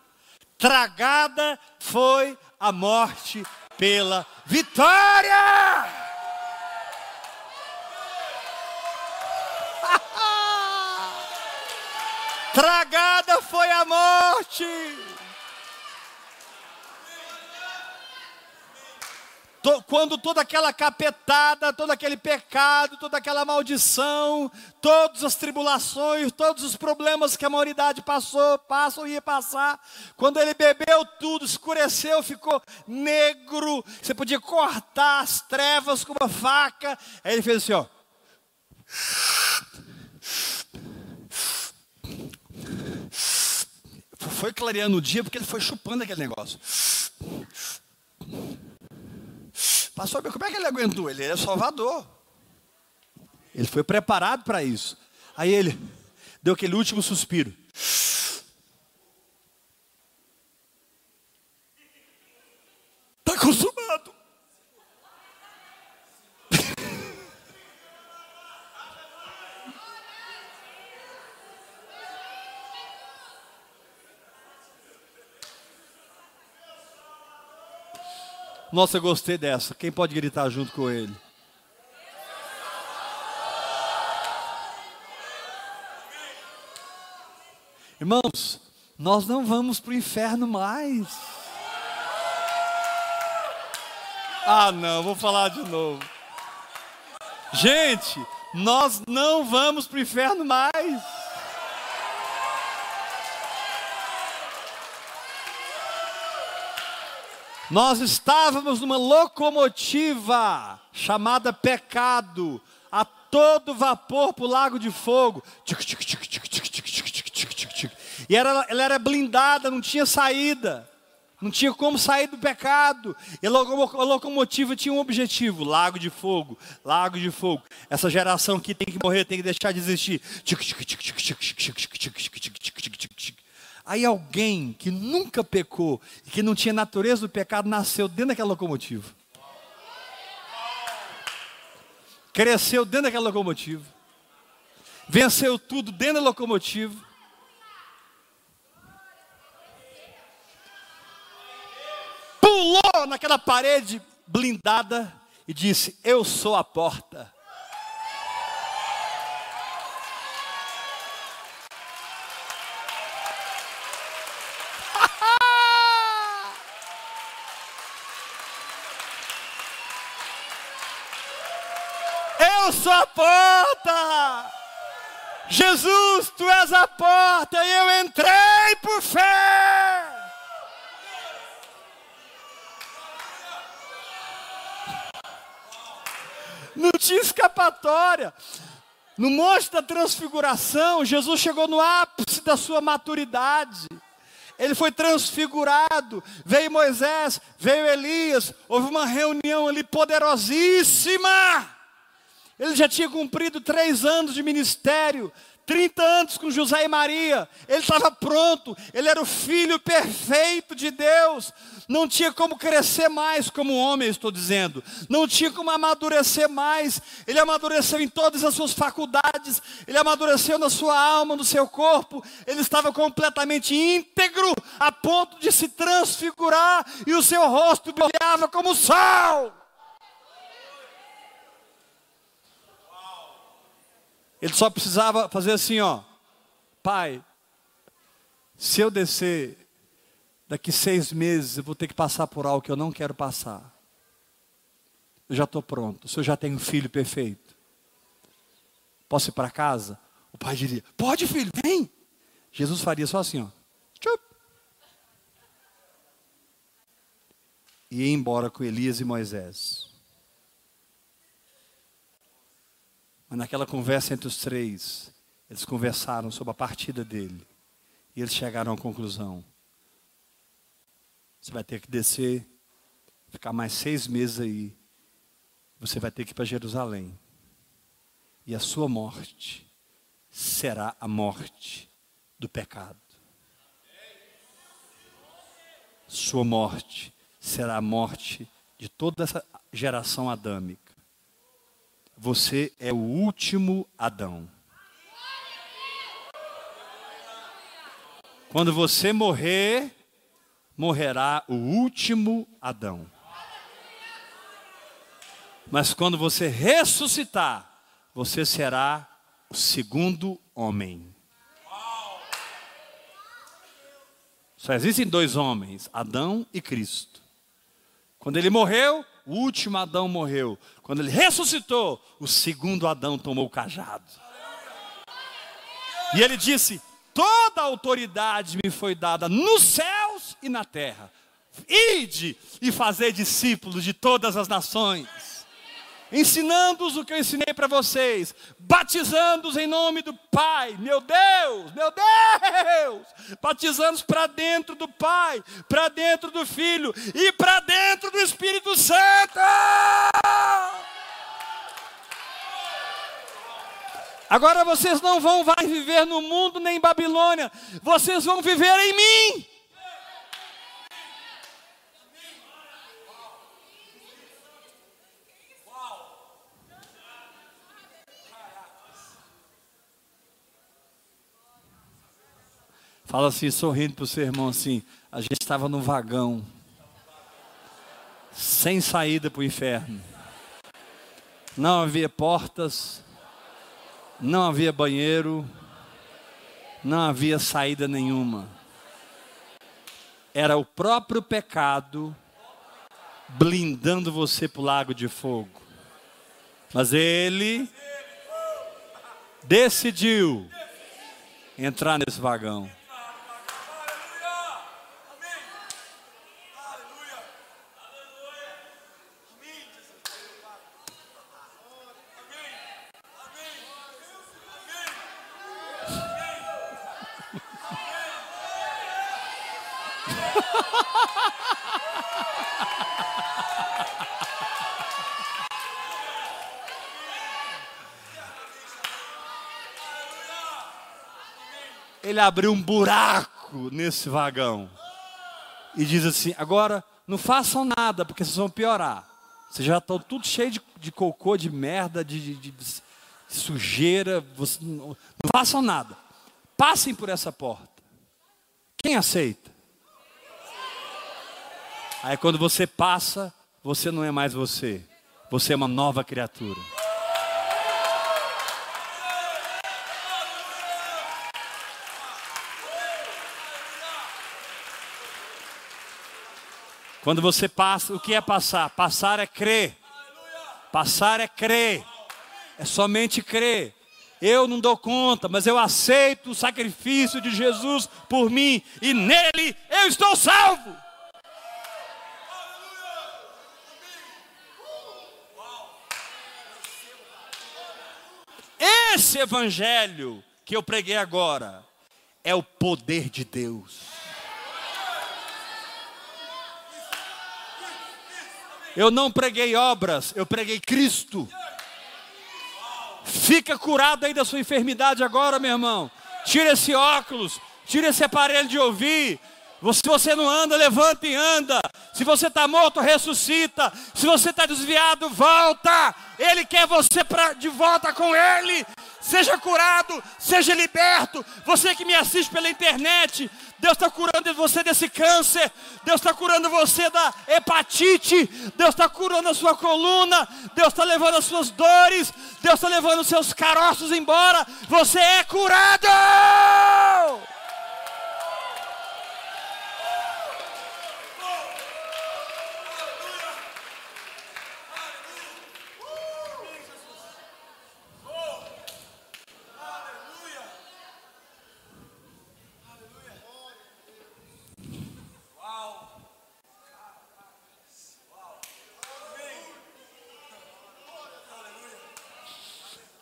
[SPEAKER 1] Tragada foi a morte pela vitória. Tragada foi a morte. quando toda aquela capetada, todo aquele pecado, toda aquela maldição, todas as tribulações, todos os problemas que a humanidade passou, passam e ia passar, quando ele bebeu tudo, escureceu, ficou negro, você podia cortar as trevas com uma faca, aí ele fez assim, ó. Foi clareando o dia porque ele foi chupando aquele negócio. Pastor, como é que ele aguentou? Ele é salvador. Ele foi preparado para isso. Aí ele deu aquele último suspiro. Está consumado. Nossa, eu gostei dessa. Quem pode gritar junto com ele? Irmãos, nós não vamos para o inferno mais. Ah, não, vou falar de novo. Gente, nós não vamos para o inferno mais. Nós estávamos numa locomotiva chamada pecado, a todo vapor para o lago de fogo. E era, ela era blindada, não tinha saída. Não tinha como sair do pecado. E a locomotiva tinha um objetivo: lago de fogo, lago de fogo. Essa geração que tem que morrer, tem que deixar de existir. Aí alguém que nunca pecou e que não tinha natureza do pecado nasceu dentro daquela locomotiva. Cresceu dentro daquela locomotiva. Venceu tudo dentro da locomotiva. Pulou naquela parede blindada e disse: Eu sou a porta. Eu sou a porta. Jesus, tu és a porta e eu entrei por fé. Não tinha escapatória. No monte da transfiguração, Jesus chegou no ápice da sua maturidade. Ele foi transfigurado. Veio Moisés, veio Elias. Houve uma reunião ali poderosíssima. Ele já tinha cumprido três anos de ministério, 30 anos com José e Maria, ele estava pronto, ele era o filho perfeito de Deus, não tinha como crescer mais como homem, estou dizendo, não tinha como amadurecer mais, ele amadureceu em todas as suas faculdades, ele amadureceu na sua alma, no seu corpo, ele estava completamente íntegro, a ponto de se transfigurar, e o seu rosto brilhava como o sol. Ele só precisava fazer assim, ó. Pai, se eu descer daqui seis meses, eu vou ter que passar por algo que eu não quero passar. Eu já estou pronto. O senhor já tem um filho perfeito. Posso ir para casa? O pai diria: Pode, filho, vem. Jesus faria só assim, ó. Tchup. E ia embora com Elias e Moisés. Mas naquela conversa entre os três, eles conversaram sobre a partida dele. E eles chegaram à conclusão: você vai ter que descer, ficar mais seis meses aí. Você vai ter que ir para Jerusalém. E a sua morte será a morte do pecado. Sua morte será a morte de toda essa geração adâmica. Você é o último Adão. Quando você morrer, morrerá o último Adão. Mas quando você ressuscitar, você será o segundo homem. Só existem dois homens, Adão e Cristo. Quando ele morreu, o último Adão morreu. Quando ele ressuscitou, o segundo Adão tomou o cajado. E ele disse: Toda autoridade me foi dada nos céus e na terra. Ide e fazer discípulos de todas as nações ensinando-os o que eu ensinei para vocês, batizando-os em nome do Pai, meu Deus, meu Deus, batizando-os para dentro do Pai, para dentro do Filho e para dentro do Espírito Santo. Agora vocês não vão mais viver no mundo nem em Babilônia, vocês vão viver em mim. Fala assim, sorrindo para o seu irmão assim: a gente estava no vagão, sem saída para o inferno. Não havia portas, não havia banheiro, não havia saída nenhuma. Era o próprio pecado blindando você para o lago de fogo. Mas ele decidiu entrar nesse vagão. Ele abriu um buraco nesse vagão e diz assim: agora não façam nada, porque vocês vão piorar. Vocês já estão tudo cheio de, de cocô, de merda, de, de, de sujeira. Não, não façam nada. Passem por essa porta. Quem aceita? Aí quando você passa, você não é mais você. Você é uma nova criatura. Quando você passa, o que é passar? Passar é crer. Passar é crer. É somente crer. Eu não dou conta, mas eu aceito o sacrifício de Jesus por mim e nele eu estou salvo. Esse evangelho que eu preguei agora é o poder de Deus. Eu não preguei obras, eu preguei Cristo. Fica curado aí da sua enfermidade agora, meu irmão. Tira esse óculos, tira esse aparelho de ouvir. Se você não anda, levanta e anda. Se você está morto, ressuscita. Se você está desviado, volta. Ele quer você pra, de volta com Ele. Seja curado, seja liberto. Você que me assiste pela internet, Deus está curando você desse câncer. Deus está curando você da hepatite. Deus está curando a sua coluna. Deus está levando as suas dores. Deus está levando os seus caroços embora. Você é curado.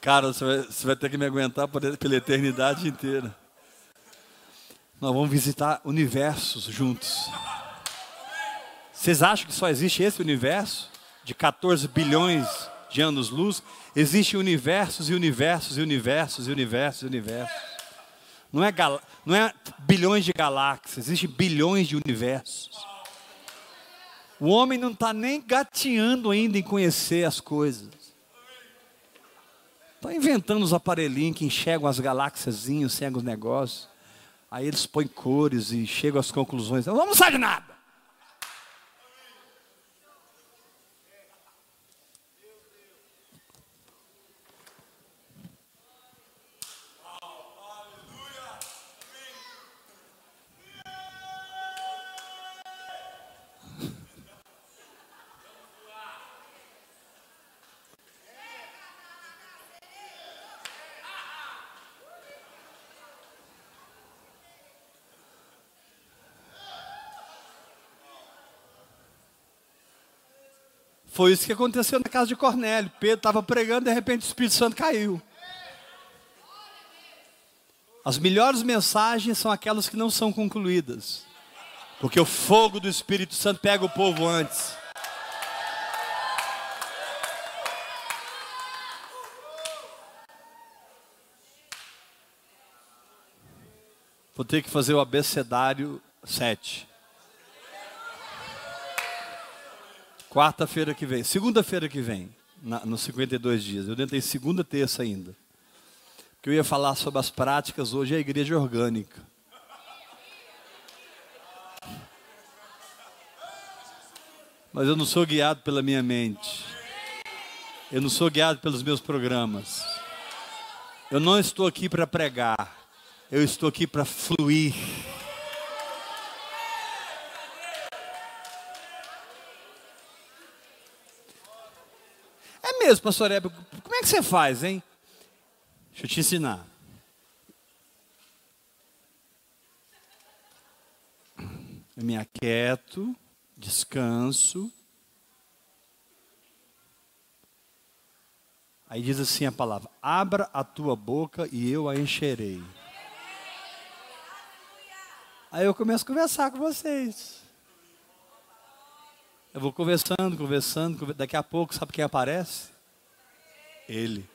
[SPEAKER 1] Cara, você vai, você vai ter que me aguentar pela eternidade inteira. Nós vamos visitar universos juntos. Vocês acham que só existe esse universo? De 14 bilhões de anos-luz? Existem universos e universos e universos e universos e universos. Não é, não é bilhões de galáxias, existem bilhões de universos. O homem não está nem gateando ainda em conhecer as coisas. Estão inventando os aparelhinhos que enxergam as galáxias, enxergam os negócios. Aí eles põem cores e chegam às conclusões. Não vamos sair de nada. Foi isso que aconteceu na casa de Cornélio. Pedro estava pregando, de repente o Espírito Santo caiu. As melhores mensagens são aquelas que não são concluídas. Porque o fogo do Espírito Santo pega o povo antes. Vou ter que fazer o abecedário 7. Quarta-feira que vem, segunda-feira que vem, na, nos 52 dias. Eu tentei segunda, terça ainda. Porque eu ia falar sobre as práticas hoje é a igreja orgânica. Mas eu não sou guiado pela minha mente. Eu não sou guiado pelos meus programas. Eu não estou aqui para pregar. Eu estou aqui para fluir. Mesmo, pastor Hebe, como é que você faz, hein? Deixa eu te ensinar. Eu me aquieto, descanso. Aí diz assim a palavra: abra a tua boca e eu a encherei. Aí eu começo a conversar com vocês. Eu vou conversando, conversando, daqui a pouco, sabe quem aparece? Ele.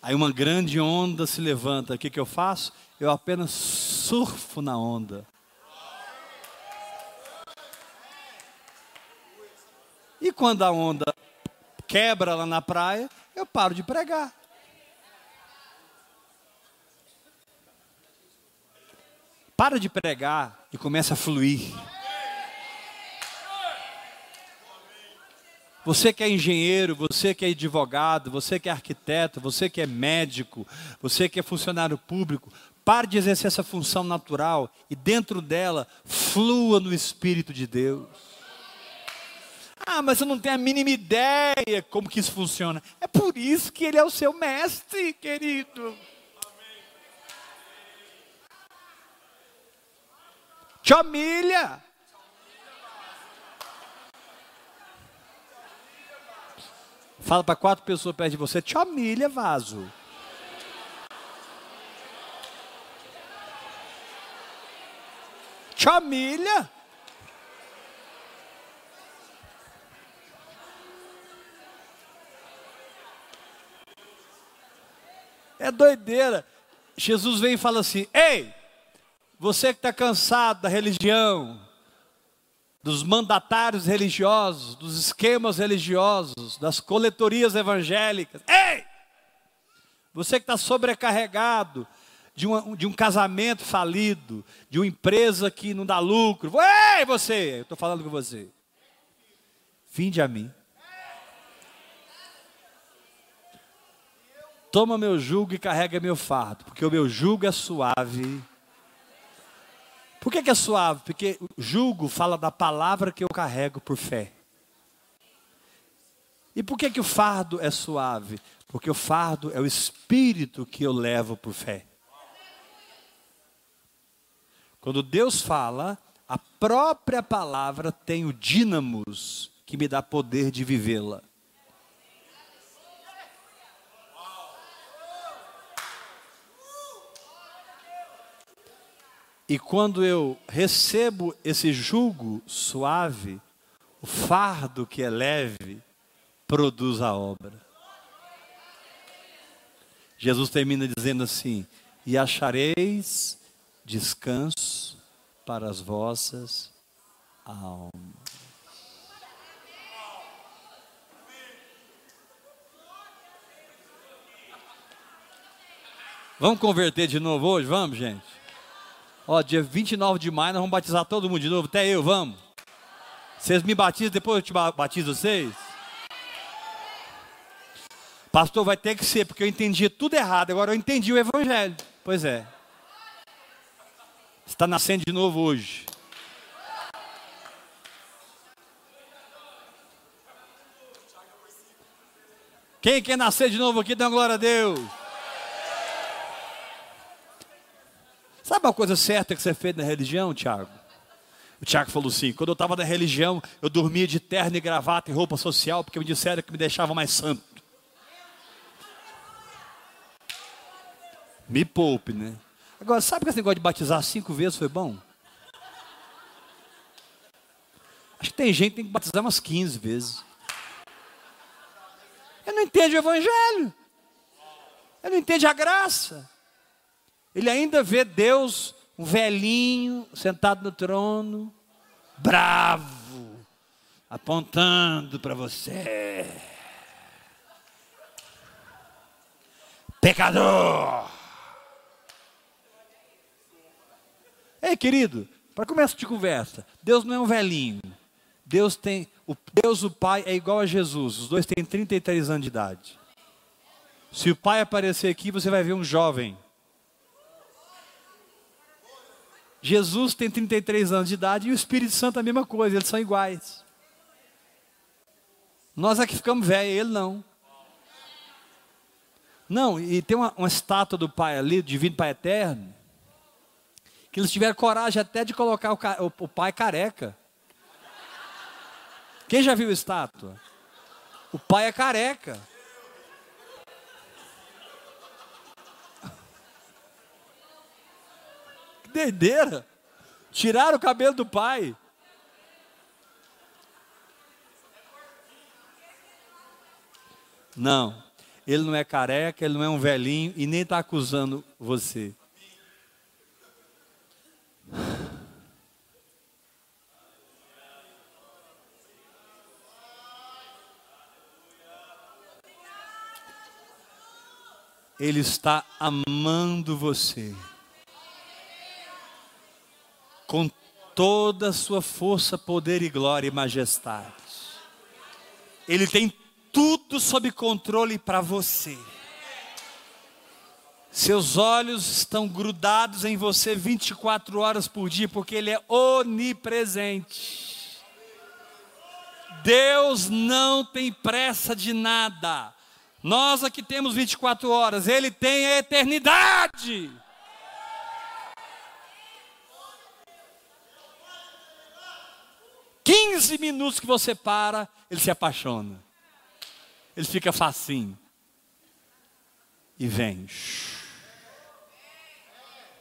[SPEAKER 1] Aí uma grande onda se levanta. O que, que eu faço? Eu apenas surfo na onda. E quando a onda quebra lá na praia, eu paro de pregar. Para de pregar e começa a fluir. Você que é engenheiro, você que é advogado, você que é arquiteto, você que é médico, você que é funcionário público, pare de exercer essa função natural e dentro dela flua no Espírito de Deus. Ah, mas eu não tenho a mínima ideia como que isso funciona. É por isso que ele é o seu mestre, querido. Te humilha. Fala para quatro pessoas perto de você, te humilha, vaso. Te humilha. É doideira. Jesus vem e fala assim: Ei, você que está cansado da religião, dos mandatários religiosos, dos esquemas religiosos, das coletorias evangélicas. Ei! Você que está sobrecarregado de, uma, de um casamento falido, de uma empresa que não dá lucro. Ei, você! Eu estou falando com você. Vinde a mim. Toma meu jugo e carrega meu fardo, porque o meu jugo é suave por que, que é suave? Porque julgo fala da palavra que eu carrego por fé. E por que, que o fardo é suave? Porque o fardo é o espírito que eu levo por fé. Quando Deus fala, a própria palavra tem o dínamos que me dá poder de vivê-la. E quando eu recebo esse jugo suave, o fardo que é leve produz a obra. Jesus termina dizendo assim: E achareis descanso para as vossas almas. Vamos converter de novo hoje? Vamos, gente? Ó, dia 29 de maio nós vamos batizar todo mundo de novo, até eu, vamos. Vocês me batizam, depois eu te batizo vocês? Pastor, vai ter que ser, porque eu entendi tudo errado, agora eu entendi o evangelho. Pois é. Está nascendo de novo hoje. Quem quer nascer de novo aqui, dá glória a Deus. Sabe uma coisa certa que você fez na religião, Tiago? O Tiago falou assim: quando eu estava na religião, eu dormia de terno e gravata e roupa social, porque me disseram que me deixava mais santo. Me poupe, né? Agora, sabe que esse negócio de batizar cinco vezes foi bom? Acho que tem gente que tem que batizar umas 15 vezes. Eu não entendo o evangelho. Eu não entendo a graça. Ele ainda vê Deus, um velhinho, sentado no trono, bravo, apontando para você. Pecador! Ei, querido, para começo de conversa, Deus não é um velhinho. Deus tem, o Deus o Pai é igual a Jesus. Os dois têm 33 anos de idade. Se o Pai aparecer aqui, você vai ver um jovem Jesus tem 33 anos de idade e o Espírito Santo a mesma coisa, eles são iguais. Nós é que ficamos velhos, ele não. Não, e tem uma, uma estátua do Pai ali, do Divino Pai Eterno, que eles tiveram coragem até de colocar o, o, o Pai careca. Quem já viu a estátua? O Pai é careca. Doideira. Tiraram o cabelo do pai. Não, ele não é careca, ele não é um velhinho e nem está acusando você. Ele está amando você com toda a sua força, poder e glória e majestade. Ele tem tudo sob controle para você. Seus olhos estão grudados em você 24 horas por dia, porque Ele é onipresente. Deus não tem pressa de nada. Nós aqui temos 24 horas, Ele tem a eternidade. 15 minutos que você para, ele se apaixona. Ele fica facinho. E vem.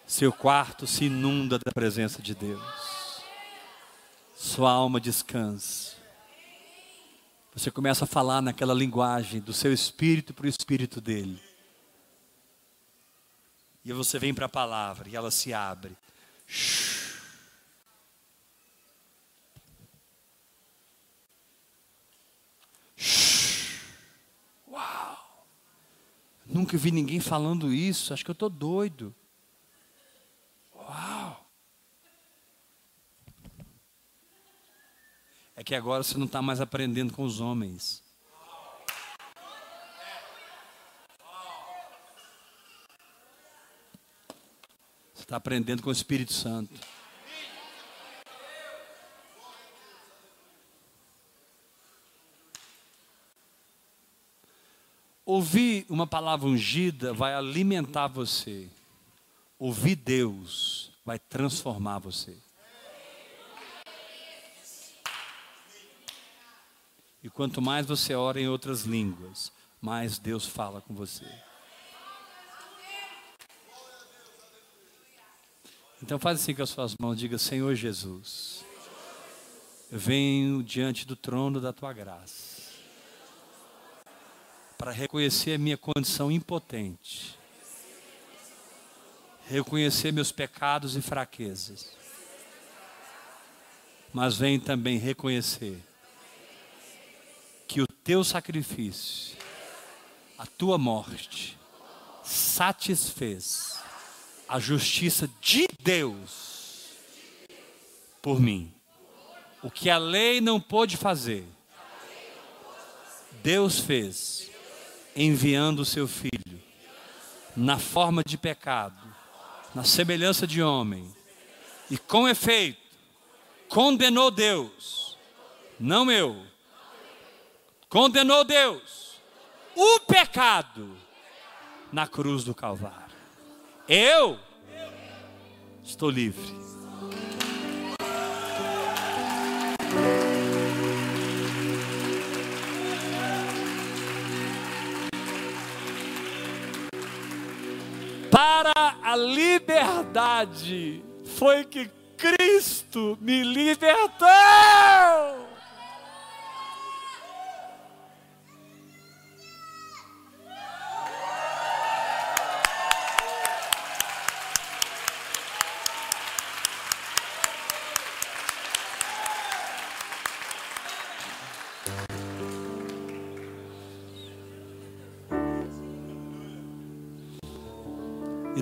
[SPEAKER 1] Seu quarto se inunda da presença de Deus. Sua alma descansa. Você começa a falar naquela linguagem do seu espírito para o espírito dele. E você vem para a palavra e ela se abre. Shhh. Nunca vi ninguém falando isso. Acho que eu estou doido. Uau! É que agora você não está mais aprendendo com os homens. Você está aprendendo com o Espírito Santo. Ouvir uma palavra ungida vai alimentar você. Ouvir Deus vai transformar você. E quanto mais você ora em outras línguas, mais Deus fala com você. Então faz assim com as suas mãos, diga Senhor Jesus, eu venho diante do trono da tua graça para reconhecer a minha condição impotente, reconhecer meus pecados e fraquezas, mas venho também reconhecer que o teu sacrifício, a tua morte, satisfez a justiça de Deus por mim. O que a lei não pôde fazer, Deus fez, enviando o seu filho na forma de pecado, na semelhança de homem, e com efeito, condenou Deus, não eu, condenou Deus, o pecado na cruz do Calvário. Eu estou livre. A liberdade foi que Cristo me libertou.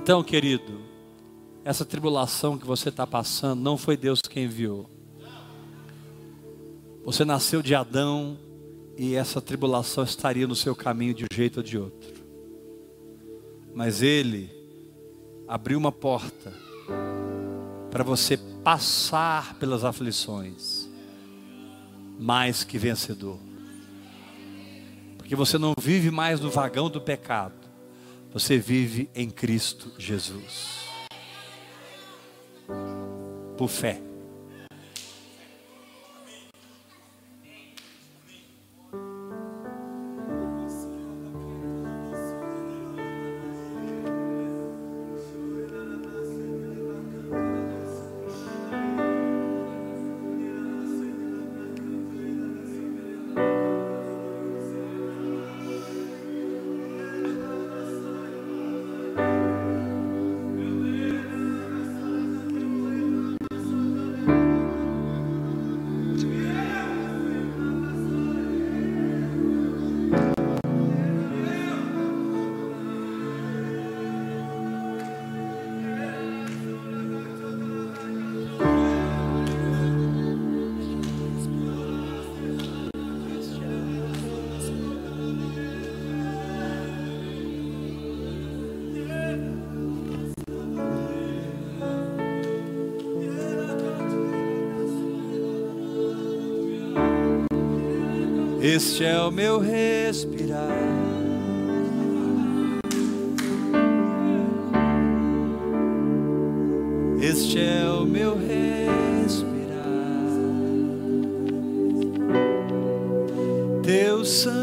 [SPEAKER 1] Então, querido, essa tribulação que você está passando não foi Deus quem enviou. Você nasceu de Adão e essa tribulação estaria no seu caminho de um jeito ou de outro. Mas Ele abriu uma porta para você passar pelas aflições, mais que vencedor. Porque você não vive mais no vagão do pecado você vive em Cristo Jesus. Por fé. Este é o meu respirar. Este é o meu respirar. Teu Santo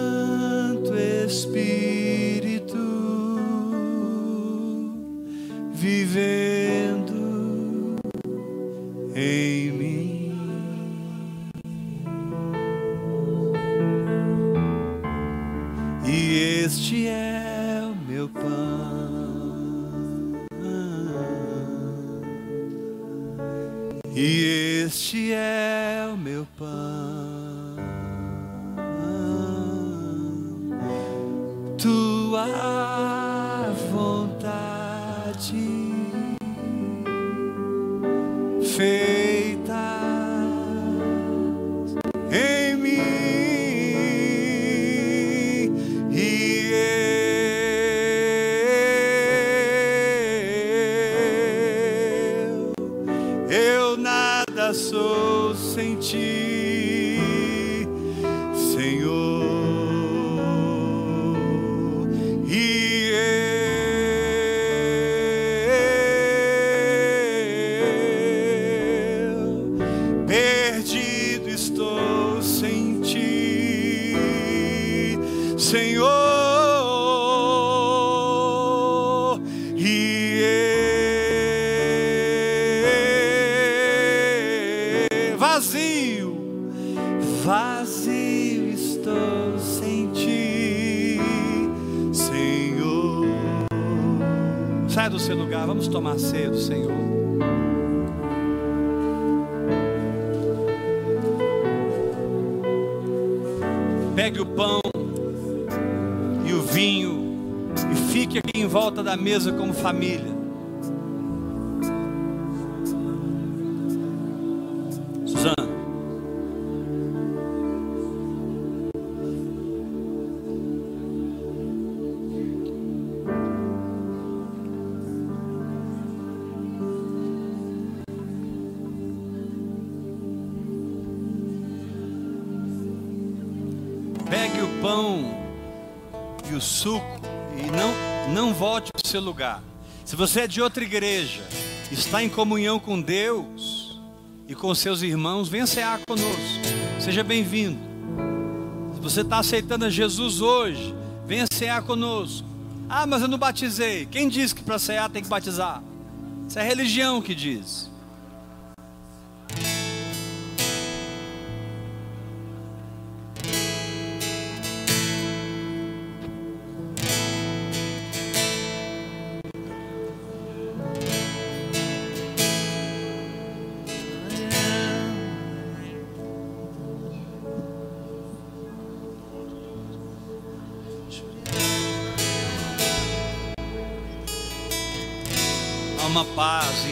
[SPEAKER 1] ceia do Senhor. Pegue o pão e o vinho e fique aqui em volta da mesa como família. Se você é de outra igreja, está em comunhão com Deus e com seus irmãos, venha cear conosco. Seja bem-vindo. Se você está aceitando a Jesus hoje, venha cear conosco. Ah, mas eu não batizei. Quem disse que para cear tem que batizar? Isso é religião que diz.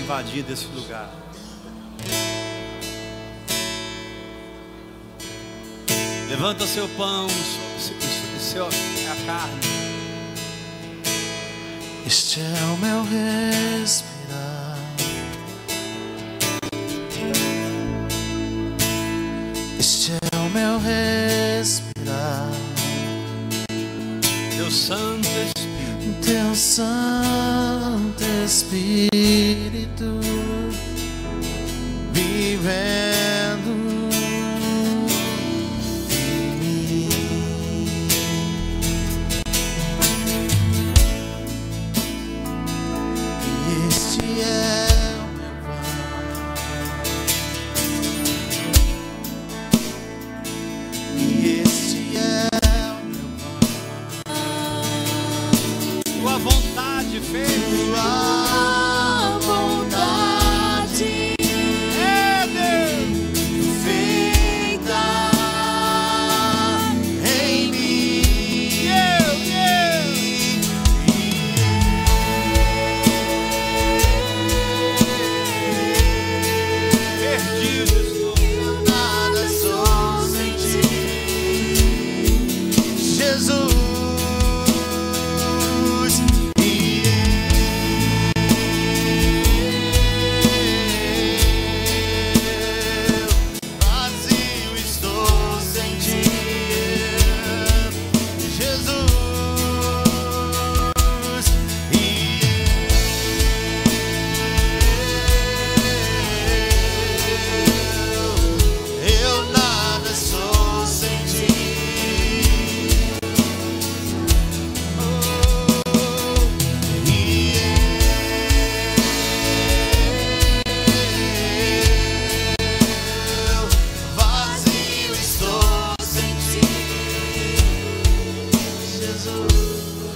[SPEAKER 1] Paz invadida esse lugar. Levanta seu pão, seu, seu, a carne.
[SPEAKER 2] Este é o meu respirar.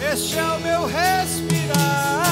[SPEAKER 2] Este é o meu respirar.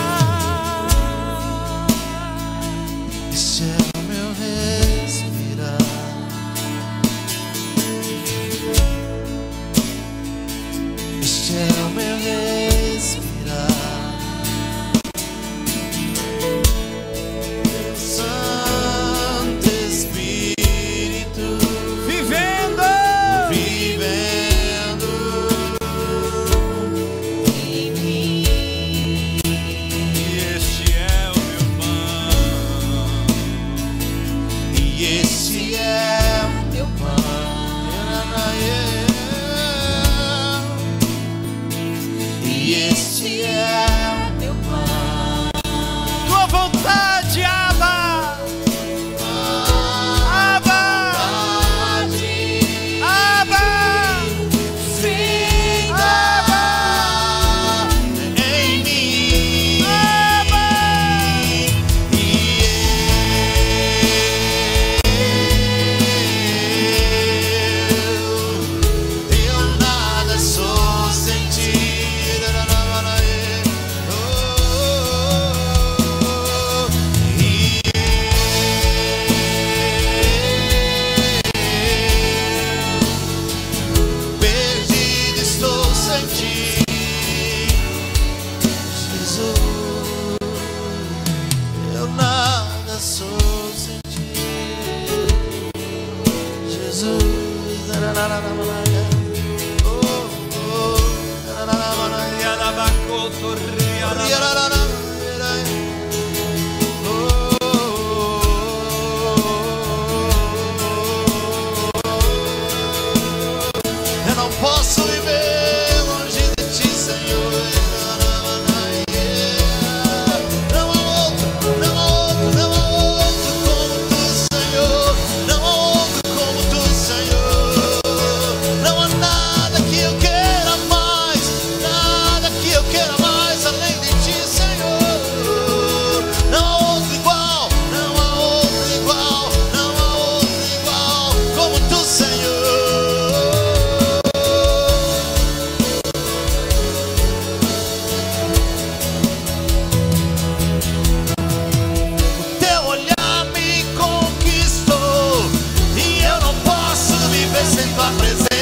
[SPEAKER 2] tua
[SPEAKER 1] presença.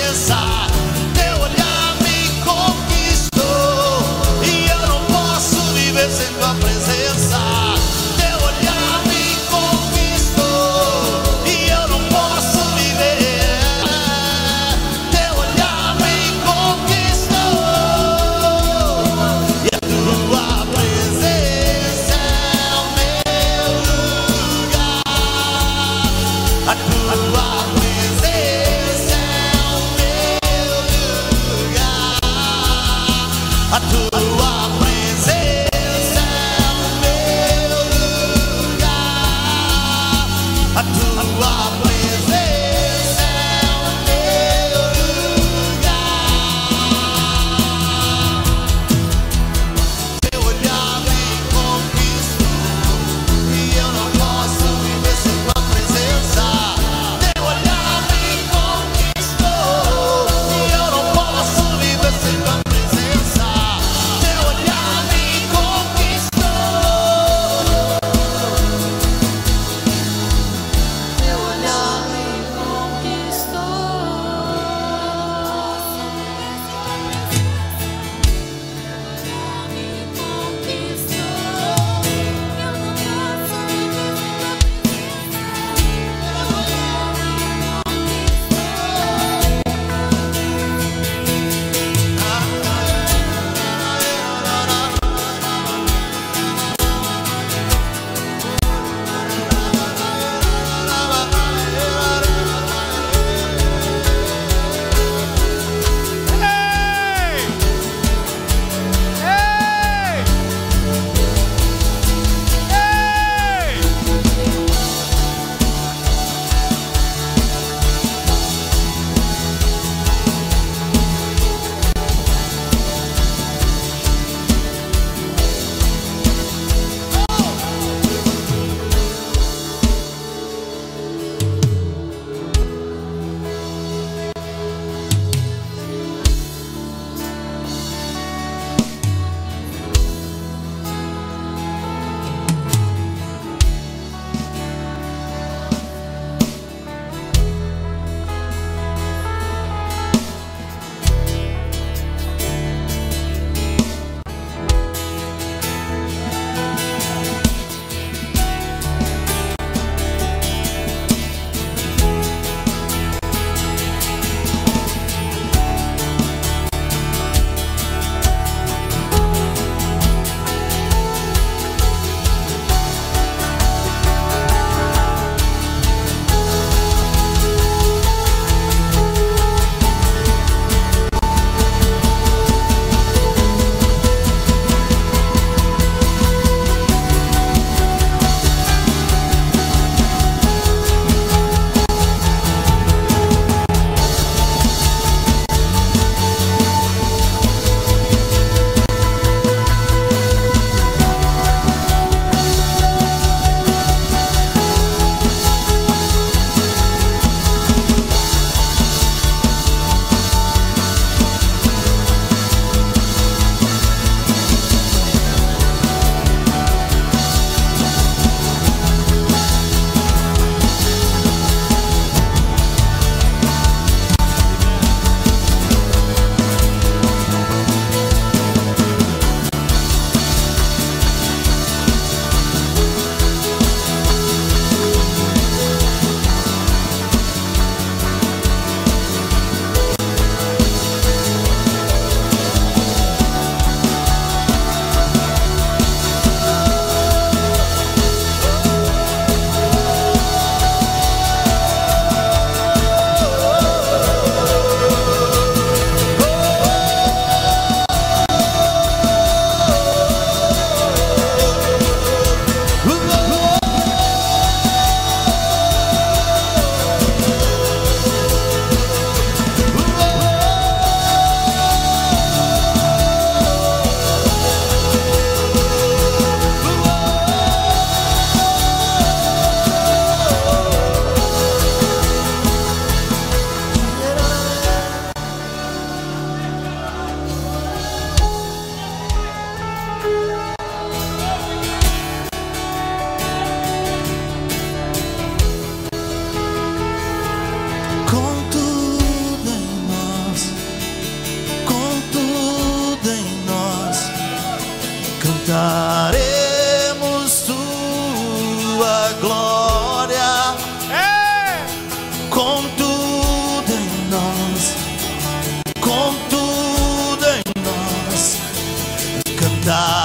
[SPEAKER 1] た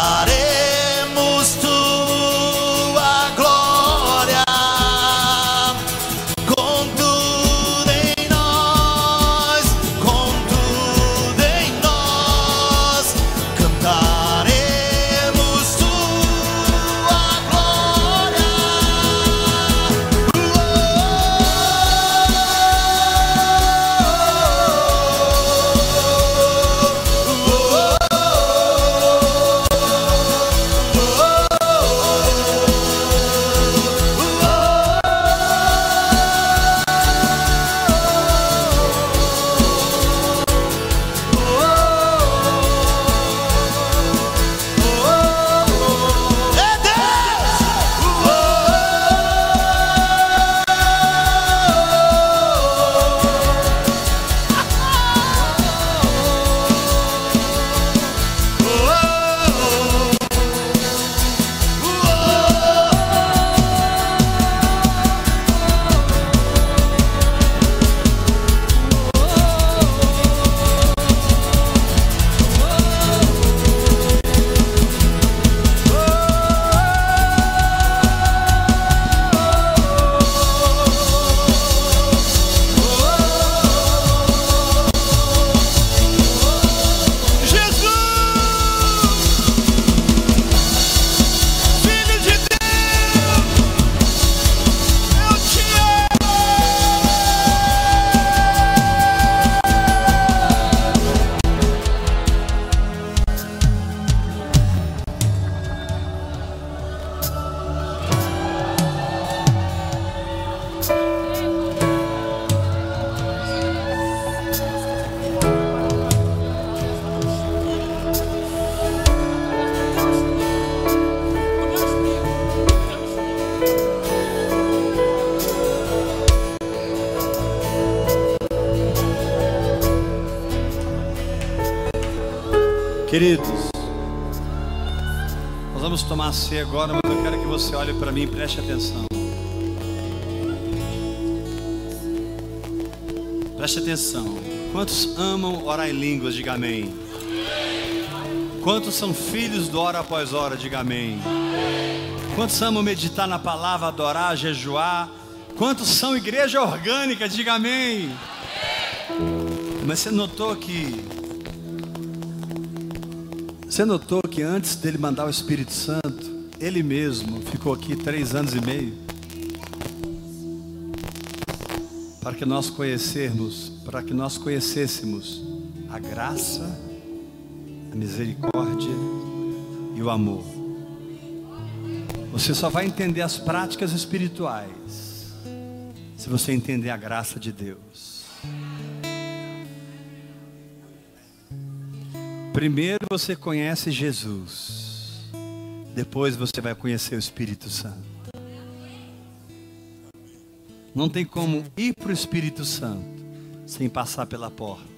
[SPEAKER 1] filhos do hora após hora? Diga amém. Quantos amam meditar na palavra, adorar, jejuar? Quantos são igreja orgânica? Diga amém. Mas você notou que você notou que antes dele mandar o Espírito Santo, ele mesmo ficou aqui três anos e meio para que nós conhecermos, para que nós conhecêssemos a graça, a misericórdia e o amor. Você só vai entender as práticas espirituais se você entender a graça de Deus. Primeiro você conhece Jesus, depois você vai conhecer o Espírito Santo. Não tem como ir para o Espírito Santo sem passar pela porta.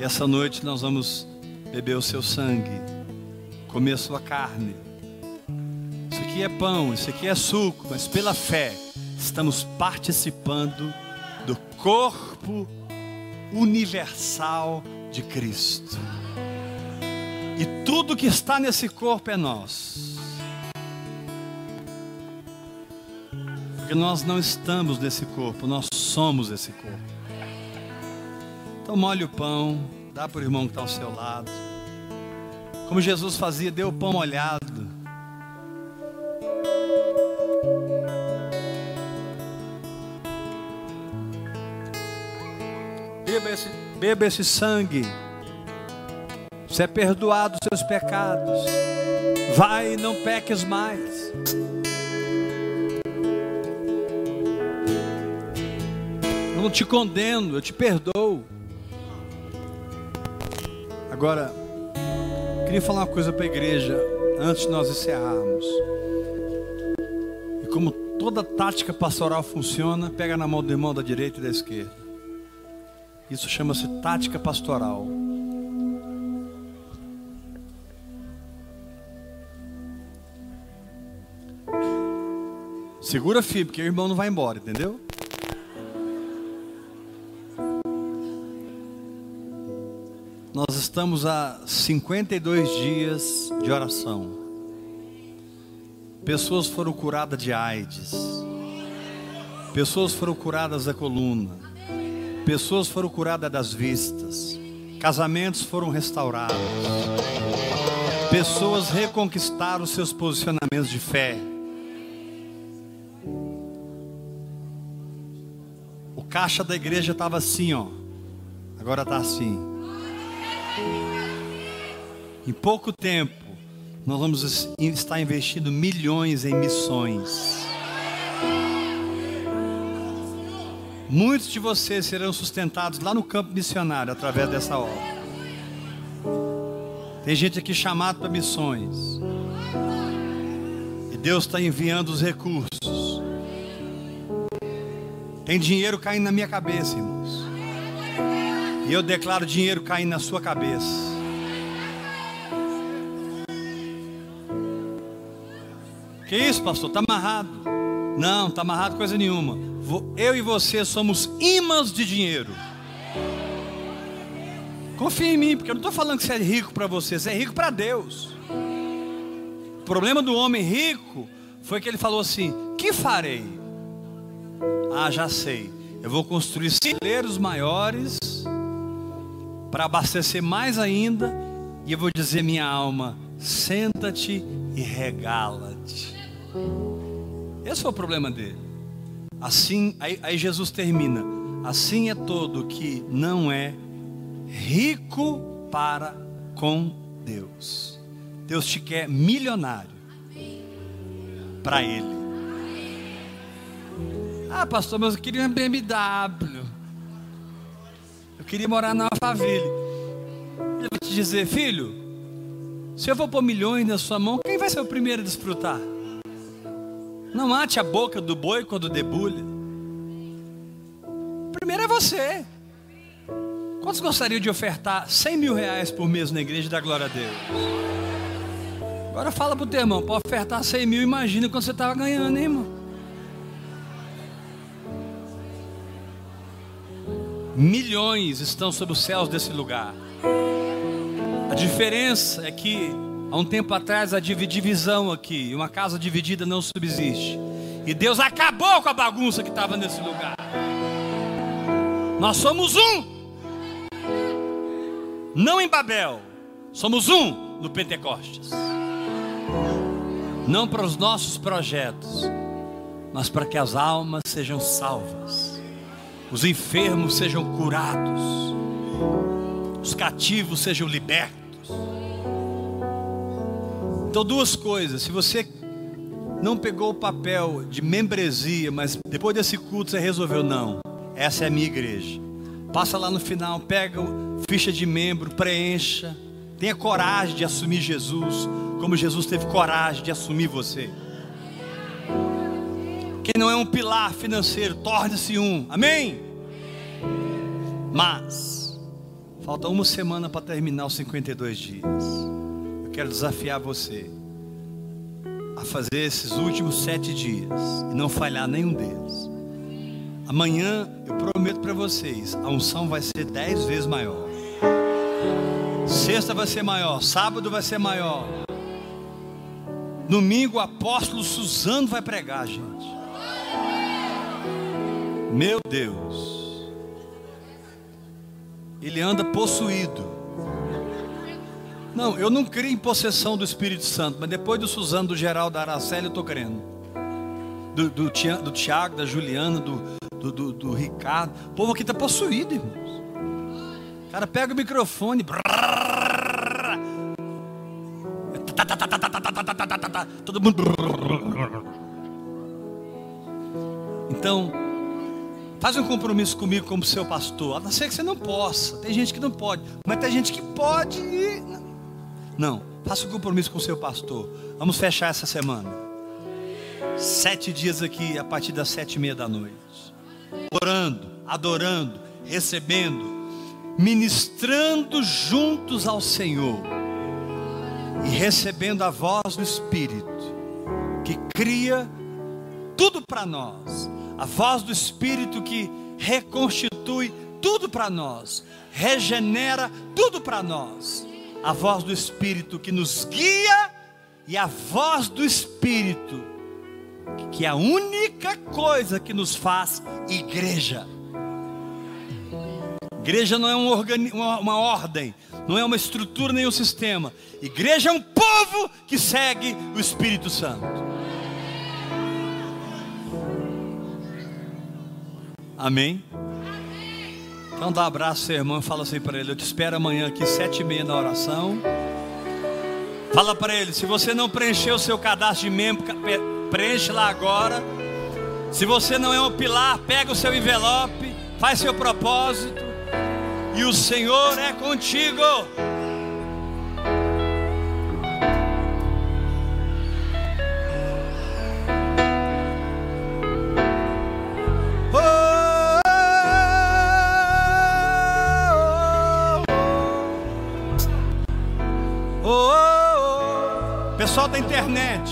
[SPEAKER 1] E essa noite nós vamos beber o seu sangue, comer a sua carne. Isso aqui é pão, isso aqui é suco, mas pela fé estamos participando do corpo universal de Cristo. E tudo que está nesse corpo é nós. Porque nós não estamos nesse corpo, nós somos esse corpo. Então molhe o pão, dá para o irmão que está ao seu lado. Como Jesus fazia, dê o pão molhado. Beba esse, beba esse sangue. Você é perdoado dos seus pecados. Vai e não peques mais. Eu não te condeno, eu te perdoo. Agora, queria falar uma coisa para a igreja antes de nós encerrarmos. E como toda tática pastoral funciona, pega na mão do irmão da direita e da esquerda. Isso chama-se tática pastoral. Segura firme, porque o irmão não vai embora, entendeu? Nós estamos há 52 dias de oração. Pessoas foram curadas de AIDS. Pessoas foram curadas da coluna. Pessoas foram curadas das vistas. Casamentos foram restaurados. Pessoas reconquistaram seus posicionamentos de fé. O caixa da igreja estava assim, ó. Agora está assim. Em pouco tempo, nós vamos estar investindo milhões em missões. Muitos de vocês serão sustentados lá no campo missionário através dessa obra. Tem gente aqui chamado para missões. E Deus está enviando os recursos. Tem dinheiro caindo na minha cabeça, irmãos. E eu declaro dinheiro caindo na sua cabeça. Que isso, pastor? Está amarrado. Não, está amarrado coisa nenhuma eu e você somos imãs de dinheiro. Confia em mim, porque eu não estou falando que você é rico para você, você é rico para Deus. O problema do homem rico foi que ele falou assim: Que farei? Ah, já sei. Eu vou construir celeiros maiores para abastecer mais ainda. E eu vou dizer minha alma: senta-te e regala-te. Esse foi o problema dele. Assim, aí, aí Jesus termina: assim é todo que não é rico para com Deus. Deus te quer milionário para Ele. Ah, pastor, mas eu queria uma BMW. Queria morar na favela. Ele vai te dizer, filho, se eu vou pôr milhões na sua mão, quem vai ser o primeiro a desfrutar? Não mate a boca do boi quando debulha. Primeiro é você. Quantos gostariam de ofertar 100 mil reais por mês na igreja da glória a Deus? Agora fala para o teu irmão, para ofertar 100 mil, imagina quando você estava ganhando, hein, irmão? Milhões estão sobre os céus desse lugar. A diferença é que Há um tempo atrás, a divisão aqui, uma casa dividida não subsiste. E Deus acabou com a bagunça que estava nesse lugar. Nós somos um. Não em Babel, somos um no Pentecostes. Não para os nossos projetos, mas para que as almas sejam salvas, os enfermos sejam curados, os cativos sejam libertos então, duas coisas. Se você não pegou o papel de membresia, mas depois desse culto você resolveu, não, essa é a minha igreja. Passa lá no final, pega ficha de membro, preencha. Tenha coragem de assumir Jesus, como Jesus teve coragem de assumir você. Quem não é um pilar financeiro, torne-se um. Amém? Mas, falta uma semana para terminar os 52 dias quero desafiar você a fazer esses últimos sete dias e não falhar nenhum deles. Amanhã eu prometo para vocês, a unção vai ser dez vezes maior. Sexta vai ser maior, sábado vai ser maior. Domingo o apóstolo Suzano vai pregar, gente. Meu Deus. Ele anda possuído. Não, eu não crio em possessão do Espírito Santo, mas depois do Suzano, do Geraldo, da Araceli, eu estou crendo. Do, do, do Tiago, da Juliana, do, do, do, do Ricardo. O povo aqui está possuído, irmãos. O cara pega o microfone. Todo mundo. Então, faz um compromisso comigo como seu pastor. A não ser que você não possa. Tem gente que não pode. Mas tem gente que pode. Não, faça um compromisso com o seu pastor. Vamos fechar essa semana. Sete dias aqui, a partir das sete e meia da noite. Orando, adorando, recebendo, ministrando juntos ao Senhor. E recebendo a voz do Espírito, que cria tudo para nós. A voz do Espírito que reconstitui tudo para nós, regenera tudo para nós. A voz do Espírito que nos guia e a voz do Espírito que é a única coisa que nos faz igreja. Igreja não é um organi uma, uma ordem, não é uma estrutura nem um sistema. Igreja é um povo que segue o Espírito Santo. Amém? Então dá um abraço seu irmão fala assim para ele: Eu te espero amanhã aqui, sete e meia na oração. Fala para ele: se você não preencheu o seu cadastro de membro, preenche lá agora. Se você não é um pilar, pega o seu envelope, faz seu propósito e o Senhor é contigo. Pessoal da internet,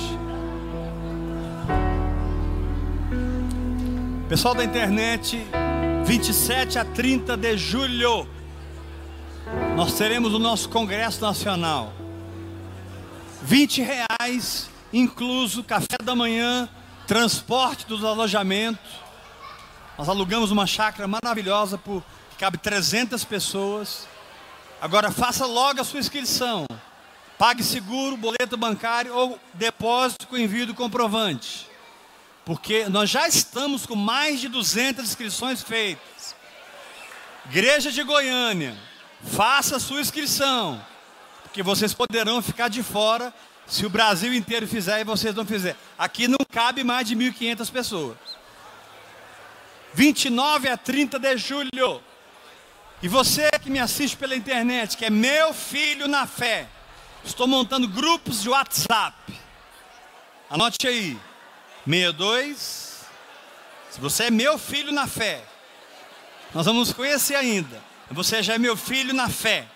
[SPEAKER 1] pessoal da internet, 27 a 30 de julho, nós teremos o nosso Congresso Nacional. 20 reais, incluso café da manhã, transporte dos alojamentos. Nós alugamos uma chácara maravilhosa por que cabe 300 pessoas. Agora faça logo a sua inscrição. Pague seguro, boleto bancário ou depósito com envio do comprovante porque nós já estamos com mais de 200 inscrições feitas. Igreja de Goiânia, faça sua inscrição, porque vocês poderão ficar de fora se o Brasil inteiro fizer e vocês não fizerem. Aqui não cabe mais de 1.500 pessoas. 29 a 30 de julho. E você que me assiste pela internet, que é meu filho na fé, estou montando grupos de WhatsApp. Anote aí. 62. Se você é meu filho na fé, nós vamos conhecer ainda. Você já é meu filho na fé.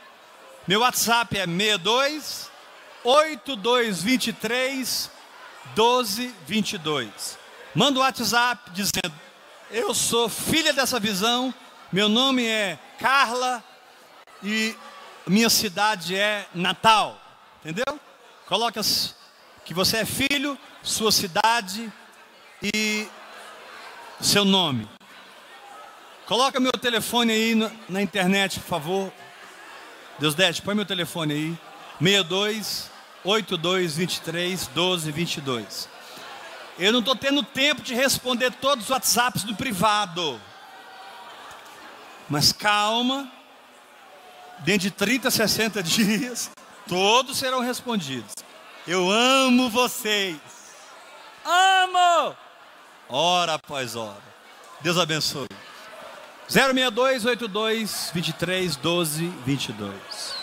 [SPEAKER 1] Meu WhatsApp é 62 8223 1222. Manda o WhatsApp dizendo: Eu sou filha dessa visão, meu nome é Carla e minha cidade é Natal. Entendeu? Coloca que você é filho, sua cidade, e seu nome. Coloca meu telefone aí na, na internet, por favor. Deus Dete, põe meu telefone aí. 62 82 23 12 22. Eu não estou tendo tempo de responder todos os WhatsApps do privado. Mas calma. Dentro de 30, 60 dias, todos serão respondidos. Eu amo vocês. Amo! hora após hora. Deus abençoe. 062 82 23 12 22.